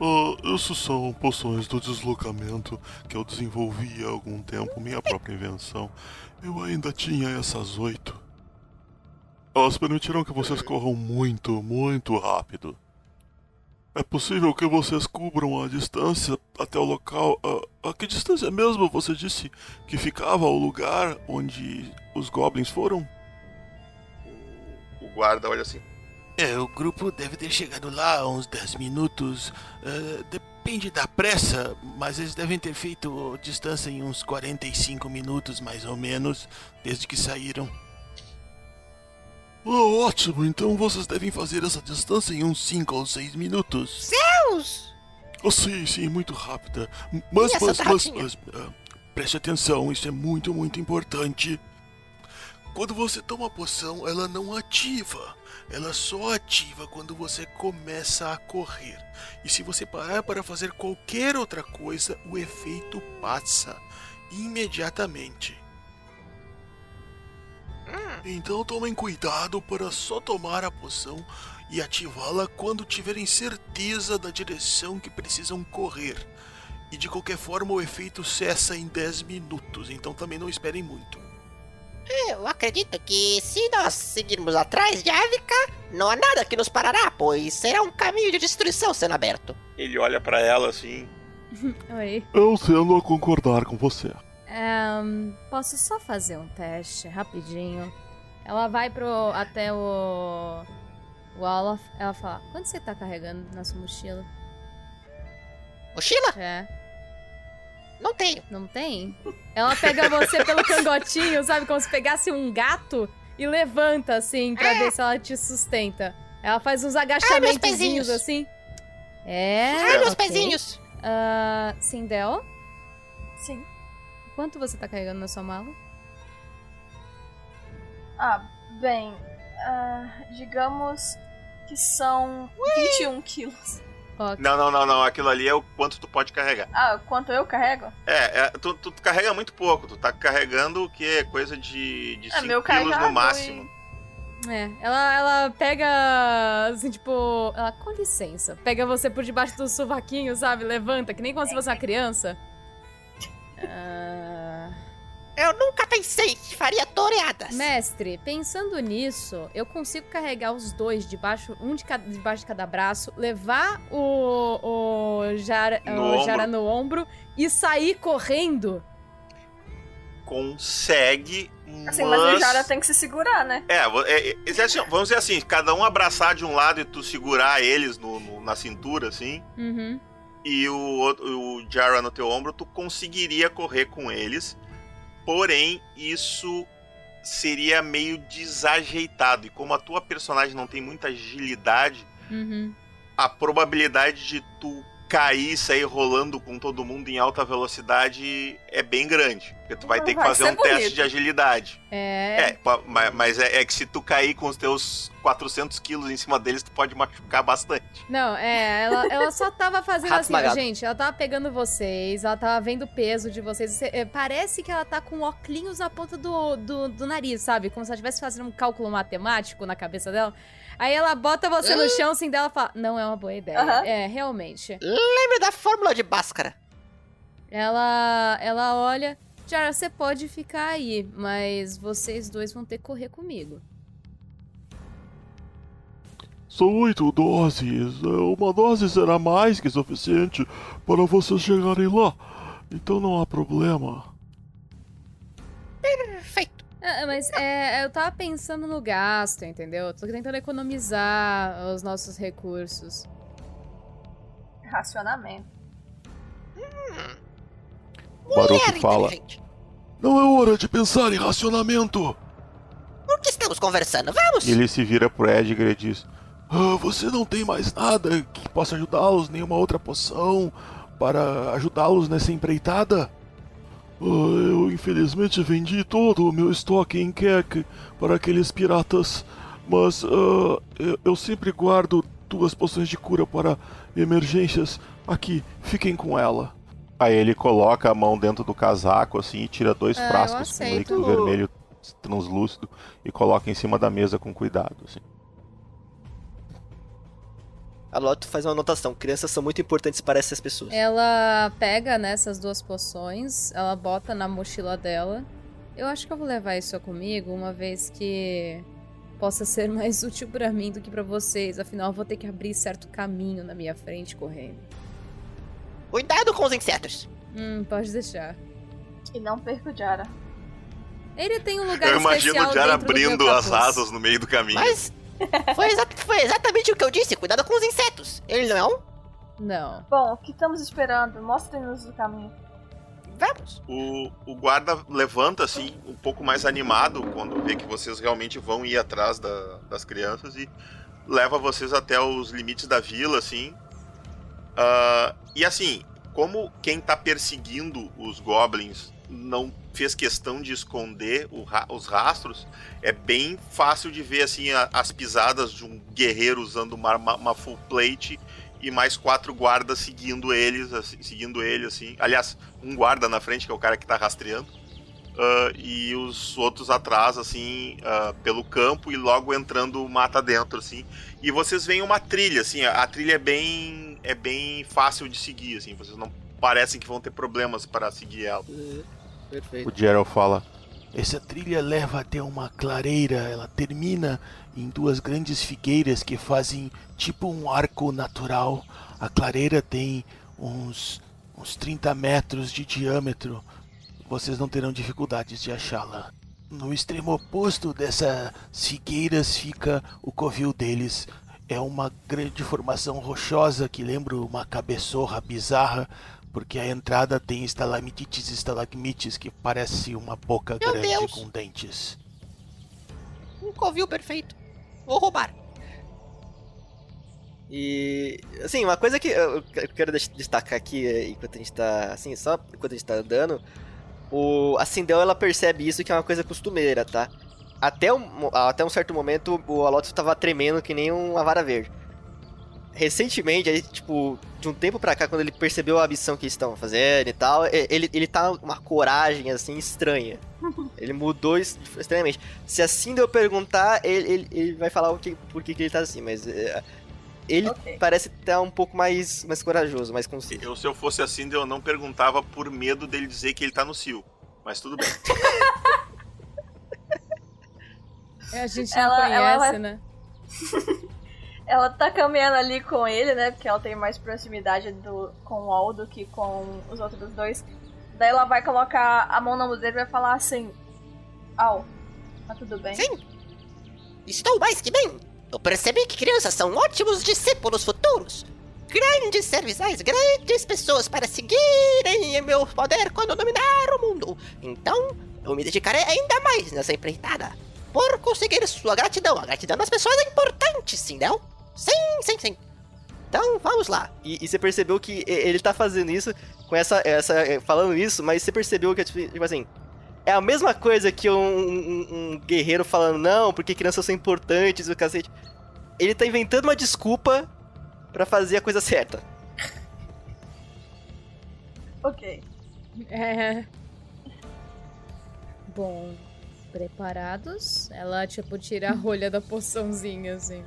[SPEAKER 14] Ah, isso são poções do deslocamento que eu desenvolvi há algum tempo, minha própria invenção. Eu ainda tinha essas oito. Elas permitirão que vocês corram muito, muito rápido. É possível que vocês cubram a distância até o local. A, a que distância mesmo você disse que ficava o lugar onde os goblins foram?
[SPEAKER 4] O guarda olha assim.
[SPEAKER 11] É, o grupo deve ter chegado lá há uns 10 minutos. eh, depende da pressa, mas eles devem ter feito distância em uns 45 minutos, mais ou menos, desde que saíram.
[SPEAKER 14] Ah, ótimo, então vocês devem fazer essa distância em uns 5 ou 6 minutos.
[SPEAKER 6] Deus!
[SPEAKER 14] Oh, sim, sim, muito rápida. Mas, mas, mas, mas, ah, preste atenção, isso é muito, muito importante. Quando você toma a poção, ela não ativa. Ela só ativa quando você começa a correr. E se você parar para fazer qualquer outra coisa, o efeito passa imediatamente. Então tomem cuidado para só tomar a poção e ativá-la quando tiverem certeza da direção que precisam correr.
[SPEAKER 11] E de qualquer forma, o efeito cessa em 10 minutos, então também não esperem muito.
[SPEAKER 6] Eu acredito que se nós seguirmos atrás de Ávica, não há nada que nos parará, pois será um caminho de destruição sendo aberto.
[SPEAKER 4] Ele olha pra ela assim.
[SPEAKER 9] Oi.
[SPEAKER 14] Eu tendo a concordar com você.
[SPEAKER 9] Ahn, posso só fazer um teste rapidinho? Ela vai pro até o o Olaf. Ela fala: "Quanto você tá carregando na sua mochila?"
[SPEAKER 6] Mochila?
[SPEAKER 9] É.
[SPEAKER 6] Não tenho.
[SPEAKER 9] Não tem? Ela pega você pelo cangotinho, sabe, como se pegasse um gato e levanta assim pra ver se ela te sustenta. Ela faz uns agachamentos assim. É.
[SPEAKER 6] Ai, meus
[SPEAKER 9] ok.
[SPEAKER 6] pezinhos.
[SPEAKER 9] Ah, Sindel,
[SPEAKER 7] Sim.
[SPEAKER 9] Quanto você tá carregando na sua mala?
[SPEAKER 7] Ah, bem. ah, digamos que são 21 quilos.
[SPEAKER 4] Não, não, não, não. Aquilo ali é o quanto tu pode carregar.
[SPEAKER 7] Ah, quanto eu carrego?
[SPEAKER 4] É, é, tu, tu carrega muito pouco. Tu tá carregando o que? Coisa de, de
[SPEAKER 7] É,
[SPEAKER 4] 5
[SPEAKER 7] meu
[SPEAKER 4] quilos no máximo.
[SPEAKER 9] É, ela, ela pega, assim, tipo... Ela, com licença, pega você por debaixo do sovaquinho, sabe? Levanta, que nem como se fosse uma criança. Ah...
[SPEAKER 6] Eu nunca pensei que faria toreadas.
[SPEAKER 9] Mestre, pensando nisso, eu consigo carregar os dois debaixo, um de cada, debaixo de cada braço, levar o, o, Jara,
[SPEAKER 4] No
[SPEAKER 9] o
[SPEAKER 4] ombro.
[SPEAKER 9] Jara no ombro e sair correndo.
[SPEAKER 4] Consegue,
[SPEAKER 7] Assim, mas o Jara tem que se segurar, né?
[SPEAKER 4] É, é, é, é assim, vamos dizer assim, cada um abraçar de um lado e tu segurar eles no, no- na cintura, assim,
[SPEAKER 9] Uhum.
[SPEAKER 4] E o, o Jara no teu ombro, tu conseguiria correr com eles, porém, isso seria meio desajeitado, e como a tua personagem não tem muita agilidade,
[SPEAKER 9] Uhum.
[SPEAKER 4] a probabilidade de tu cair e sair rolando com todo mundo em alta velocidade é bem grande. Porque tu vai
[SPEAKER 9] Não
[SPEAKER 4] ter que
[SPEAKER 9] vai
[SPEAKER 4] fazer um teste
[SPEAKER 9] bonito.
[SPEAKER 4] de agilidade.
[SPEAKER 9] É.
[SPEAKER 4] É, mas é, é que se tu cair com os teus 400 quilos em cima deles, tu pode machucar bastante.
[SPEAKER 9] Não, é, ela, ela só tava fazendo assim, ó, gente, ela tava pegando vocês, ela tava vendo o peso de vocês. Você- é, parece que ela tá com óculos na ponta do, do, do nariz, sabe? Como se ela estivesse fazendo um cálculo matemático na cabeça dela. Aí ela bota você no chão assim dela e fala: Não é uma boa ideia. É, realmente.
[SPEAKER 6] Lembra da fórmula de Bhaskara?
[SPEAKER 9] Ela, ela olha. Jara, você pode ficar aí, mas vocês dois vão ter que correr comigo.
[SPEAKER 14] São oito doses. É, Uma dose será mais que suficiente para vocês chegarem lá. Então não há problema.
[SPEAKER 6] Perfeito.
[SPEAKER 9] Ah, mas é, eu tava pensando no gasto, entendeu? Eu tô tentando economizar os nossos recursos.
[SPEAKER 7] Racionamento.
[SPEAKER 14] Baruch fala. Não é hora de pensar em racionamento.
[SPEAKER 6] Por que estamos conversando? Vamos!
[SPEAKER 14] E ele se vira pro Edgar e diz: "Ah, Você não tem mais nada que possa ajudá-los, nenhuma outra poção para ajudá-los nessa empreitada? "Ah, eu infelizmente vendi todo o meu estoque em Kek para aqueles piratas, mas ah, eu, eu sempre guardo duas poções de cura para emergências. Aqui, fiquem com ela. Aí ele coloca a mão dentro do casaco assim e tira dois
[SPEAKER 9] Ah, eu
[SPEAKER 14] frascos com líquido vermelho translúcido e coloca em cima da mesa com cuidado. Assim.
[SPEAKER 5] A Lotte faz uma anotação. Crianças são muito importantes para essas pessoas.
[SPEAKER 9] Ela pega nessas duas poções, ela bota na mochila dela. Eu acho que eu vou levar isso comigo, uma vez que possa ser mais útil pra mim do que pra vocês. Afinal, eu vou ter que abrir certo caminho na minha frente correndo.
[SPEAKER 6] Cuidado com os insetos.
[SPEAKER 9] Hum, pode deixar.
[SPEAKER 7] E não perca o Jara.
[SPEAKER 9] Ele tem um lugar
[SPEAKER 4] Eu imagino
[SPEAKER 9] especial
[SPEAKER 4] o Jara
[SPEAKER 9] dentro do meu
[SPEAKER 4] abrindo as asas no meio do caminho.
[SPEAKER 6] Mas foi, exa- foi exatamente o que eu disse. Cuidado com os insetos. Ele não é um?
[SPEAKER 9] Não.
[SPEAKER 7] Bom, o que estamos esperando? Mostrem-nos o caminho.
[SPEAKER 6] Vamos.
[SPEAKER 4] O, o guarda levanta assim, um pouco mais animado quando vê que vocês realmente vão ir atrás da- das crianças e leva vocês até os limites da vila, assim. Ah, e assim, como quem tá perseguindo os goblins não fez questão de esconder ra- os rastros, é bem fácil de ver assim a- as pisadas de um guerreiro usando uma, uma- full plate e mais quatro guardas seguindo eles, assim, seguindo ele assim. Aliás, um guarda na frente que é o cara que tá rastreando. ah, e os outros atrás, assim, ah, pelo campo e logo entrando mata dentro, assim. E vocês veem uma trilha, assim, a, a trilha é bem, é bem fácil de seguir, assim. Vocês não parecem que vão ter problemas para seguir ela.
[SPEAKER 5] Perfeito.
[SPEAKER 17] O Gerald fala:
[SPEAKER 14] Essa trilha leva até uma clareira, ela termina em duas grandes figueiras que fazem tipo um arco natural. A clareira tem uns, uns 30 metros de diâmetro. Vocês não terão dificuldades de achá-la. No extremo oposto dessas figueiras fica o covil deles. É uma grande formação rochosa que lembra uma cabeçorra bizarra, porque a entrada tem estalactites e estalagmites que parece uma boca
[SPEAKER 6] Meu
[SPEAKER 14] grande
[SPEAKER 6] Deus.
[SPEAKER 14] com dentes.
[SPEAKER 6] Um covil perfeito. Vou roubar.
[SPEAKER 5] E, assim, uma coisa que eu quero dest- destacar aqui, eh, enquanto a gente tá, assim, só enquanto a gente tá andando, o, a Sindel, ela percebe isso que é uma coisa costumeira, tá? Até um, até um certo momento, o Alotus tava tremendo que nem uma vara verde. Recentemente, aí, tipo, de um tempo pra cá, quando ele percebeu a missão que eles estavam fazendo e tal, ele, ele tá uma coragem, assim, estranha. Ele mudou es- estranhamente. Se a Sindel perguntar, ele, ele, ele vai falar o que, por que, que ele tá assim, mas... eh, ele parece estar um pouco mais, mais corajoso, mais conciso.
[SPEAKER 4] Eu, se eu fosse assim, eu não perguntava por medo dele dizer que ele tá no cio. Mas tudo bem.
[SPEAKER 9] É, A gente não
[SPEAKER 7] Ela-
[SPEAKER 9] conhece,
[SPEAKER 7] ela
[SPEAKER 9] né?
[SPEAKER 7] Ela tá caminhando ali com ele, né? Porque ela tem mais proximidade do, com o Al do que com os outros dois. Daí ela vai colocar a mão na mão dele e vai falar assim: Al, tá tudo bem?
[SPEAKER 6] Sim. Estou mais que bem. Eu percebi que crianças são ótimos discípulos futuros. Grandes serviçais, grandes pessoas para seguirem em meu poder quando dominar o mundo. Então, eu me dedicarei ainda mais nessa empreitada. Por conseguir sua gratidão. A gratidão das pessoas é importante, sim, não? Sim, sim, sim. Então, vamos lá.
[SPEAKER 5] E, e você percebeu que ele tá fazendo isso com essa, essa. eh, falando isso, mas você percebeu que é tipo tipo assim. É a mesma coisa que um, um- um guerreiro falando, não, porque crianças são importantes e o cacete. Ele tá inventando uma desculpa pra fazer a coisa certa.
[SPEAKER 7] Ok.
[SPEAKER 9] É. Bom, preparados? Ela, tipo, tira a rolha da poçãozinha, assim.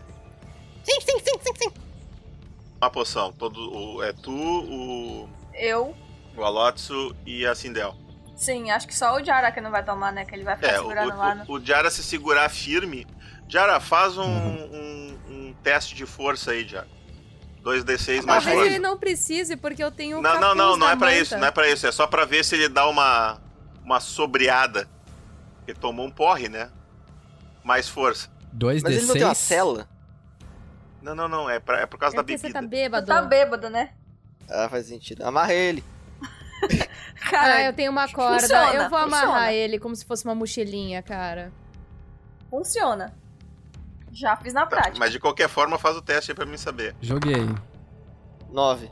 [SPEAKER 6] Sim, sim, sim, sim, sim.
[SPEAKER 4] Uma poção. Todo, o, é tu, o,
[SPEAKER 7] Eu,
[SPEAKER 4] o Alotsu e a Sindel.
[SPEAKER 7] sim, acho que só o Jara que não vai tomar, né? Que ele vai ficar
[SPEAKER 4] É, o,
[SPEAKER 7] segurando lá no.
[SPEAKER 4] o, o Jara se segurar firme. Jara, faz um, um, um teste de força aí, Jara. 2d6 mais
[SPEAKER 9] Talvez
[SPEAKER 4] força.
[SPEAKER 9] ele não precise, porque eu tenho o
[SPEAKER 4] Não, não, não, não é pra
[SPEAKER 9] manta.
[SPEAKER 4] isso, não é pra isso. É só pra ver se ele dá uma, uma sobreada. Ele tomou um porre, né? Mais força.
[SPEAKER 8] 2
[SPEAKER 5] Mas ele não tem uma cela?
[SPEAKER 4] Não, não, não. É, pra, é por causa
[SPEAKER 9] É
[SPEAKER 4] da bebida.
[SPEAKER 9] você tá bêbado.
[SPEAKER 7] Tá bêbado, né?
[SPEAKER 5] Ah, faz sentido. Amarra ele.
[SPEAKER 7] Cara,
[SPEAKER 9] ah, eu tenho uma corda.
[SPEAKER 7] funciona,
[SPEAKER 9] eu vou amarrar
[SPEAKER 7] funciona.
[SPEAKER 9] ele como se fosse uma mochilinha, cara.
[SPEAKER 7] Funciona. Já fiz na prática.
[SPEAKER 4] Mas de qualquer forma, faz o teste aí pra mim saber.
[SPEAKER 8] Joguei.
[SPEAKER 5] 9.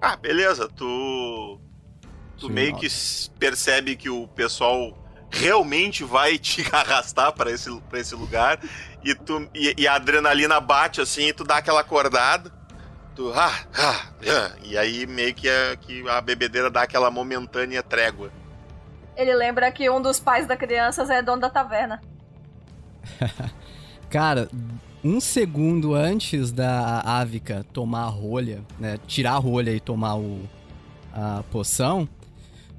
[SPEAKER 4] Ah, beleza. Tu. Tu
[SPEAKER 8] Sim,
[SPEAKER 4] meio
[SPEAKER 8] nove.
[SPEAKER 4] que percebe que o pessoal realmente vai te arrastar pra esse, pra esse lugar. E, tu, e, e a adrenalina bate assim, e tu dá aquela acordada. Tu. Ah, ah, ah, e aí meio que a, que a bebedeira dá aquela momentânea trégua.
[SPEAKER 7] Ele lembra que um dos pais da criança é dono da taverna.
[SPEAKER 8] Cara, um segundo antes da Ávica tomar a rolha, né? Tirar a rolha e tomar o, a poção,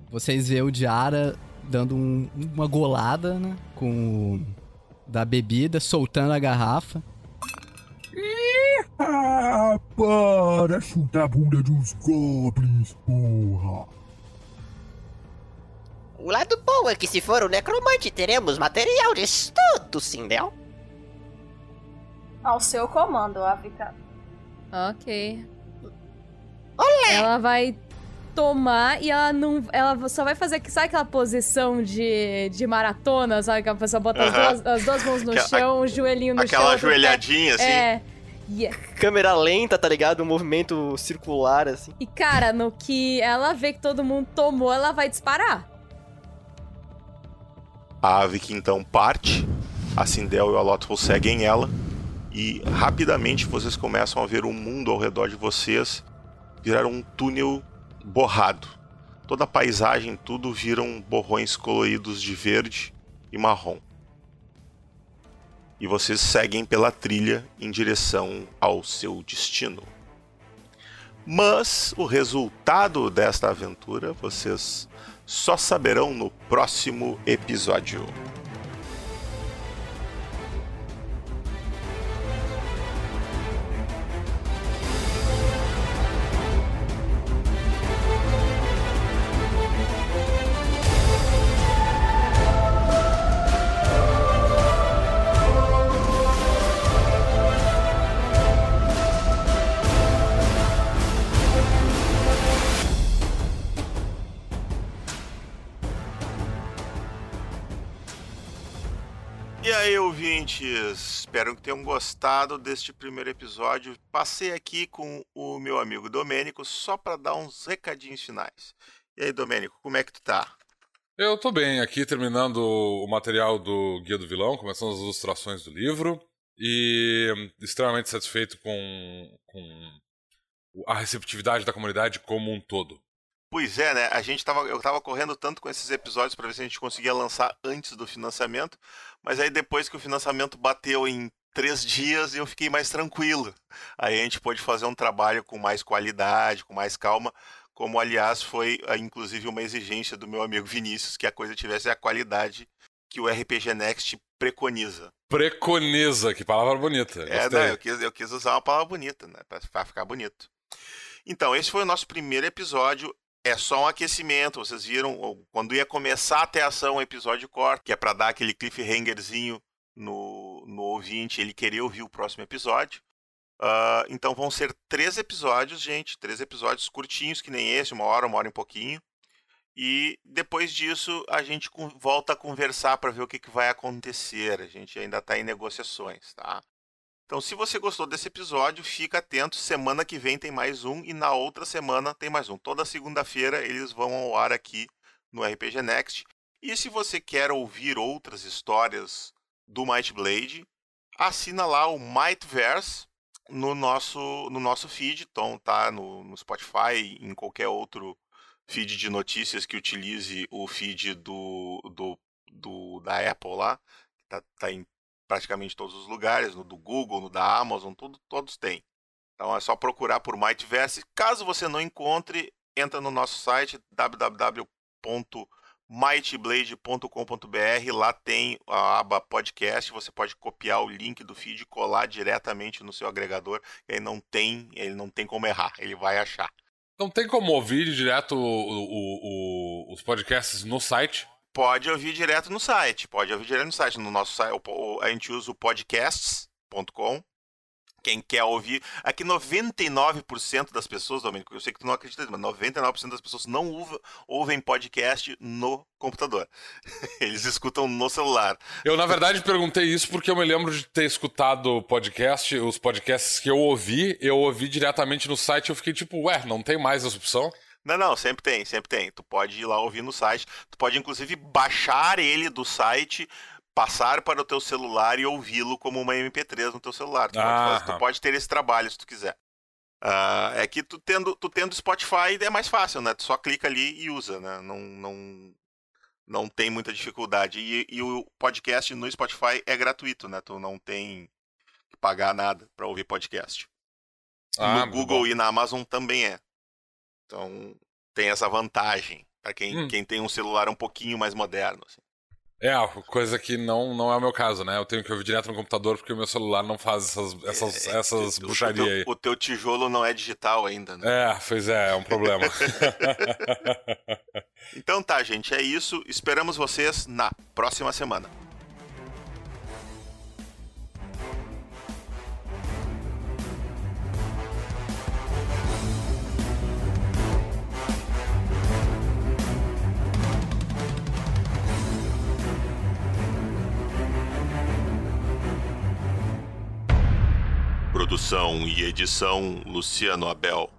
[SPEAKER 8] vocês vê o Diara dando um- uma golada, né? Com o, da bebida, soltando a garrafa.
[SPEAKER 12] Ah, para chutar a bunda dos goblins, porra.
[SPEAKER 6] O lado bom é que se for o necromante, teremos material de estudo, Sindel.
[SPEAKER 7] Ao seu comando, África.
[SPEAKER 9] Ok. Ela vai tomar e ela não. Ela só vai fazer. Sabe aquela posição de, de maratona? Sabe que a pessoa bota as,
[SPEAKER 4] Aham.
[SPEAKER 9] duas, as duas mãos no
[SPEAKER 4] Aquela-
[SPEAKER 9] chão, o joelhinho no chão.
[SPEAKER 4] Aquela
[SPEAKER 9] outro pé-
[SPEAKER 4] ajoelhadinha assim.
[SPEAKER 9] É. E,
[SPEAKER 5] Câmera lenta, tá ligado? Um movimento circular, assim.
[SPEAKER 9] e, cara, no que ela vê que todo mundo tomou, ela vai disparar.
[SPEAKER 4] A ave que então parte, a Sindel e o Alotful seguem ela e rapidamente vocês começam a ver o mundo ao redor de vocês virar um túnel borrado. Toda a paisagem, tudo viram borrões coloridos de verde e marrom. E vocês seguem pela trilha em direção ao seu destino. Mas o resultado desta aventura vocês só saberão no próximo episódio. E aí, ouvintes? Espero que tenham gostado deste primeiro episódio. Passei aqui com o meu amigo Domênico só para dar uns recadinhos finais. E aí, Domênico, como é que tu tá?
[SPEAKER 10] Eu tô bem aqui, terminando o material do Guia do Vilão, começando as ilustrações do livro, e extremamente satisfeito com, com a receptividade da comunidade como um todo.
[SPEAKER 4] Pois é, né? A gente tava, eu tava correndo tanto com esses episódios para ver se a gente conseguia lançar antes do financiamento, mas aí depois que o financiamento bateu em três dias, eu fiquei mais tranquilo. Aí a gente pôde fazer um trabalho com mais qualidade, com mais calma, como aliás foi ah, inclusive uma exigência do meu amigo Vinícius que a coisa tivesse a qualidade que o RPG Next preconiza.
[SPEAKER 10] Preconiza, que palavra bonita.
[SPEAKER 4] É, não, eu quis, eu quis usar uma palavra bonita, né? Pra ficar bonito. Então, esse foi o nosso primeiro episódio. É só um aquecimento. Vocês viram quando ia começar até ação o episódio corta, que é pra dar aquele cliffhangerzinho no, no ouvinte, ele querer ouvir o próximo episódio. Ah, então vão ser três episódios, gente. Três episódios curtinhos, que nem esse, uma hora, uma hora e um pouquinho. E depois disso a gente volta a conversar para ver o que, que vai acontecer. A gente ainda está em negociações, tá? Então, se você gostou desse episódio, fica atento. Semana que vem tem mais um e na outra semana tem mais um. Toda segunda-feira eles vão ao ar aqui no RPG Next. E se você quer ouvir outras histórias do Might Blade, assina lá o Mightverse no nosso, no nosso feed. Então, tá no, no Spotify, em qualquer outro feed de notícias que utilize o feed do, do, do da Apple lá. Tá, tá em praticamente todos os lugares, no do Google, no da Amazon, tudo, todos têm. Então é só procurar por Mightverse. Caso você não encontre, entra no nosso site www.mightblade.com.br. Lá tem a aba podcast. Você pode copiar o link do feed e colar diretamente no seu agregador. E aí não tem, ele não tem como errar. Ele vai achar.
[SPEAKER 10] Não tem como ouvir direto o- o- o- os podcasts no site?
[SPEAKER 4] Pode ouvir direto no site. Pode ouvir direto no site. No nosso site, a gente usa o podcasts.com. Quem quer ouvir. Aqui 99% das pessoas, Domênico, eu sei que tu não acredita, mas 99% das pessoas não ouve- ouvem podcast no computador. Eles escutam no celular.
[SPEAKER 10] Eu, na verdade, perguntei isso porque eu me lembro de ter escutado podcast, os podcasts que eu ouvi, eu ouvi diretamente no site eu fiquei tipo, ué, não tem mais essa opção?
[SPEAKER 4] Não, não, sempre tem, sempre tem. Tu pode ir lá ouvir no site. Tu pode, inclusive, baixar ele do site, passar para o teu celular e ouvi-lo como uma MP3 no teu celular. Tu, pode, fazer- tu
[SPEAKER 10] Aham.
[SPEAKER 4] pode ter esse trabalho se tu quiser. Ah, é que tu tendo, tu tendo Spotify é mais fácil, né? Tu só clica ali e usa, né? Não, não, não tem muita dificuldade. E, e o podcast no Spotify é gratuito, né? Tu não tem que pagar nada para ouvir podcast.
[SPEAKER 10] Ah,
[SPEAKER 4] no Google e na Amazon também é. Então tem essa vantagem para quem,
[SPEAKER 10] Hum.
[SPEAKER 4] quem tem um celular um pouquinho mais moderno. assim.
[SPEAKER 10] É, coisa que não, não é o meu caso, né? Eu tenho que ouvir direto no computador porque o meu celular não faz essas, essas, essas
[SPEAKER 4] O
[SPEAKER 10] aí.
[SPEAKER 4] teu, o teu tijolo não é digital ainda, né?
[SPEAKER 10] É, pois é, é um problema.
[SPEAKER 4] Então tá, gente, é isso. Esperamos vocês na próxima semana. Produção e edição Luciano Abel.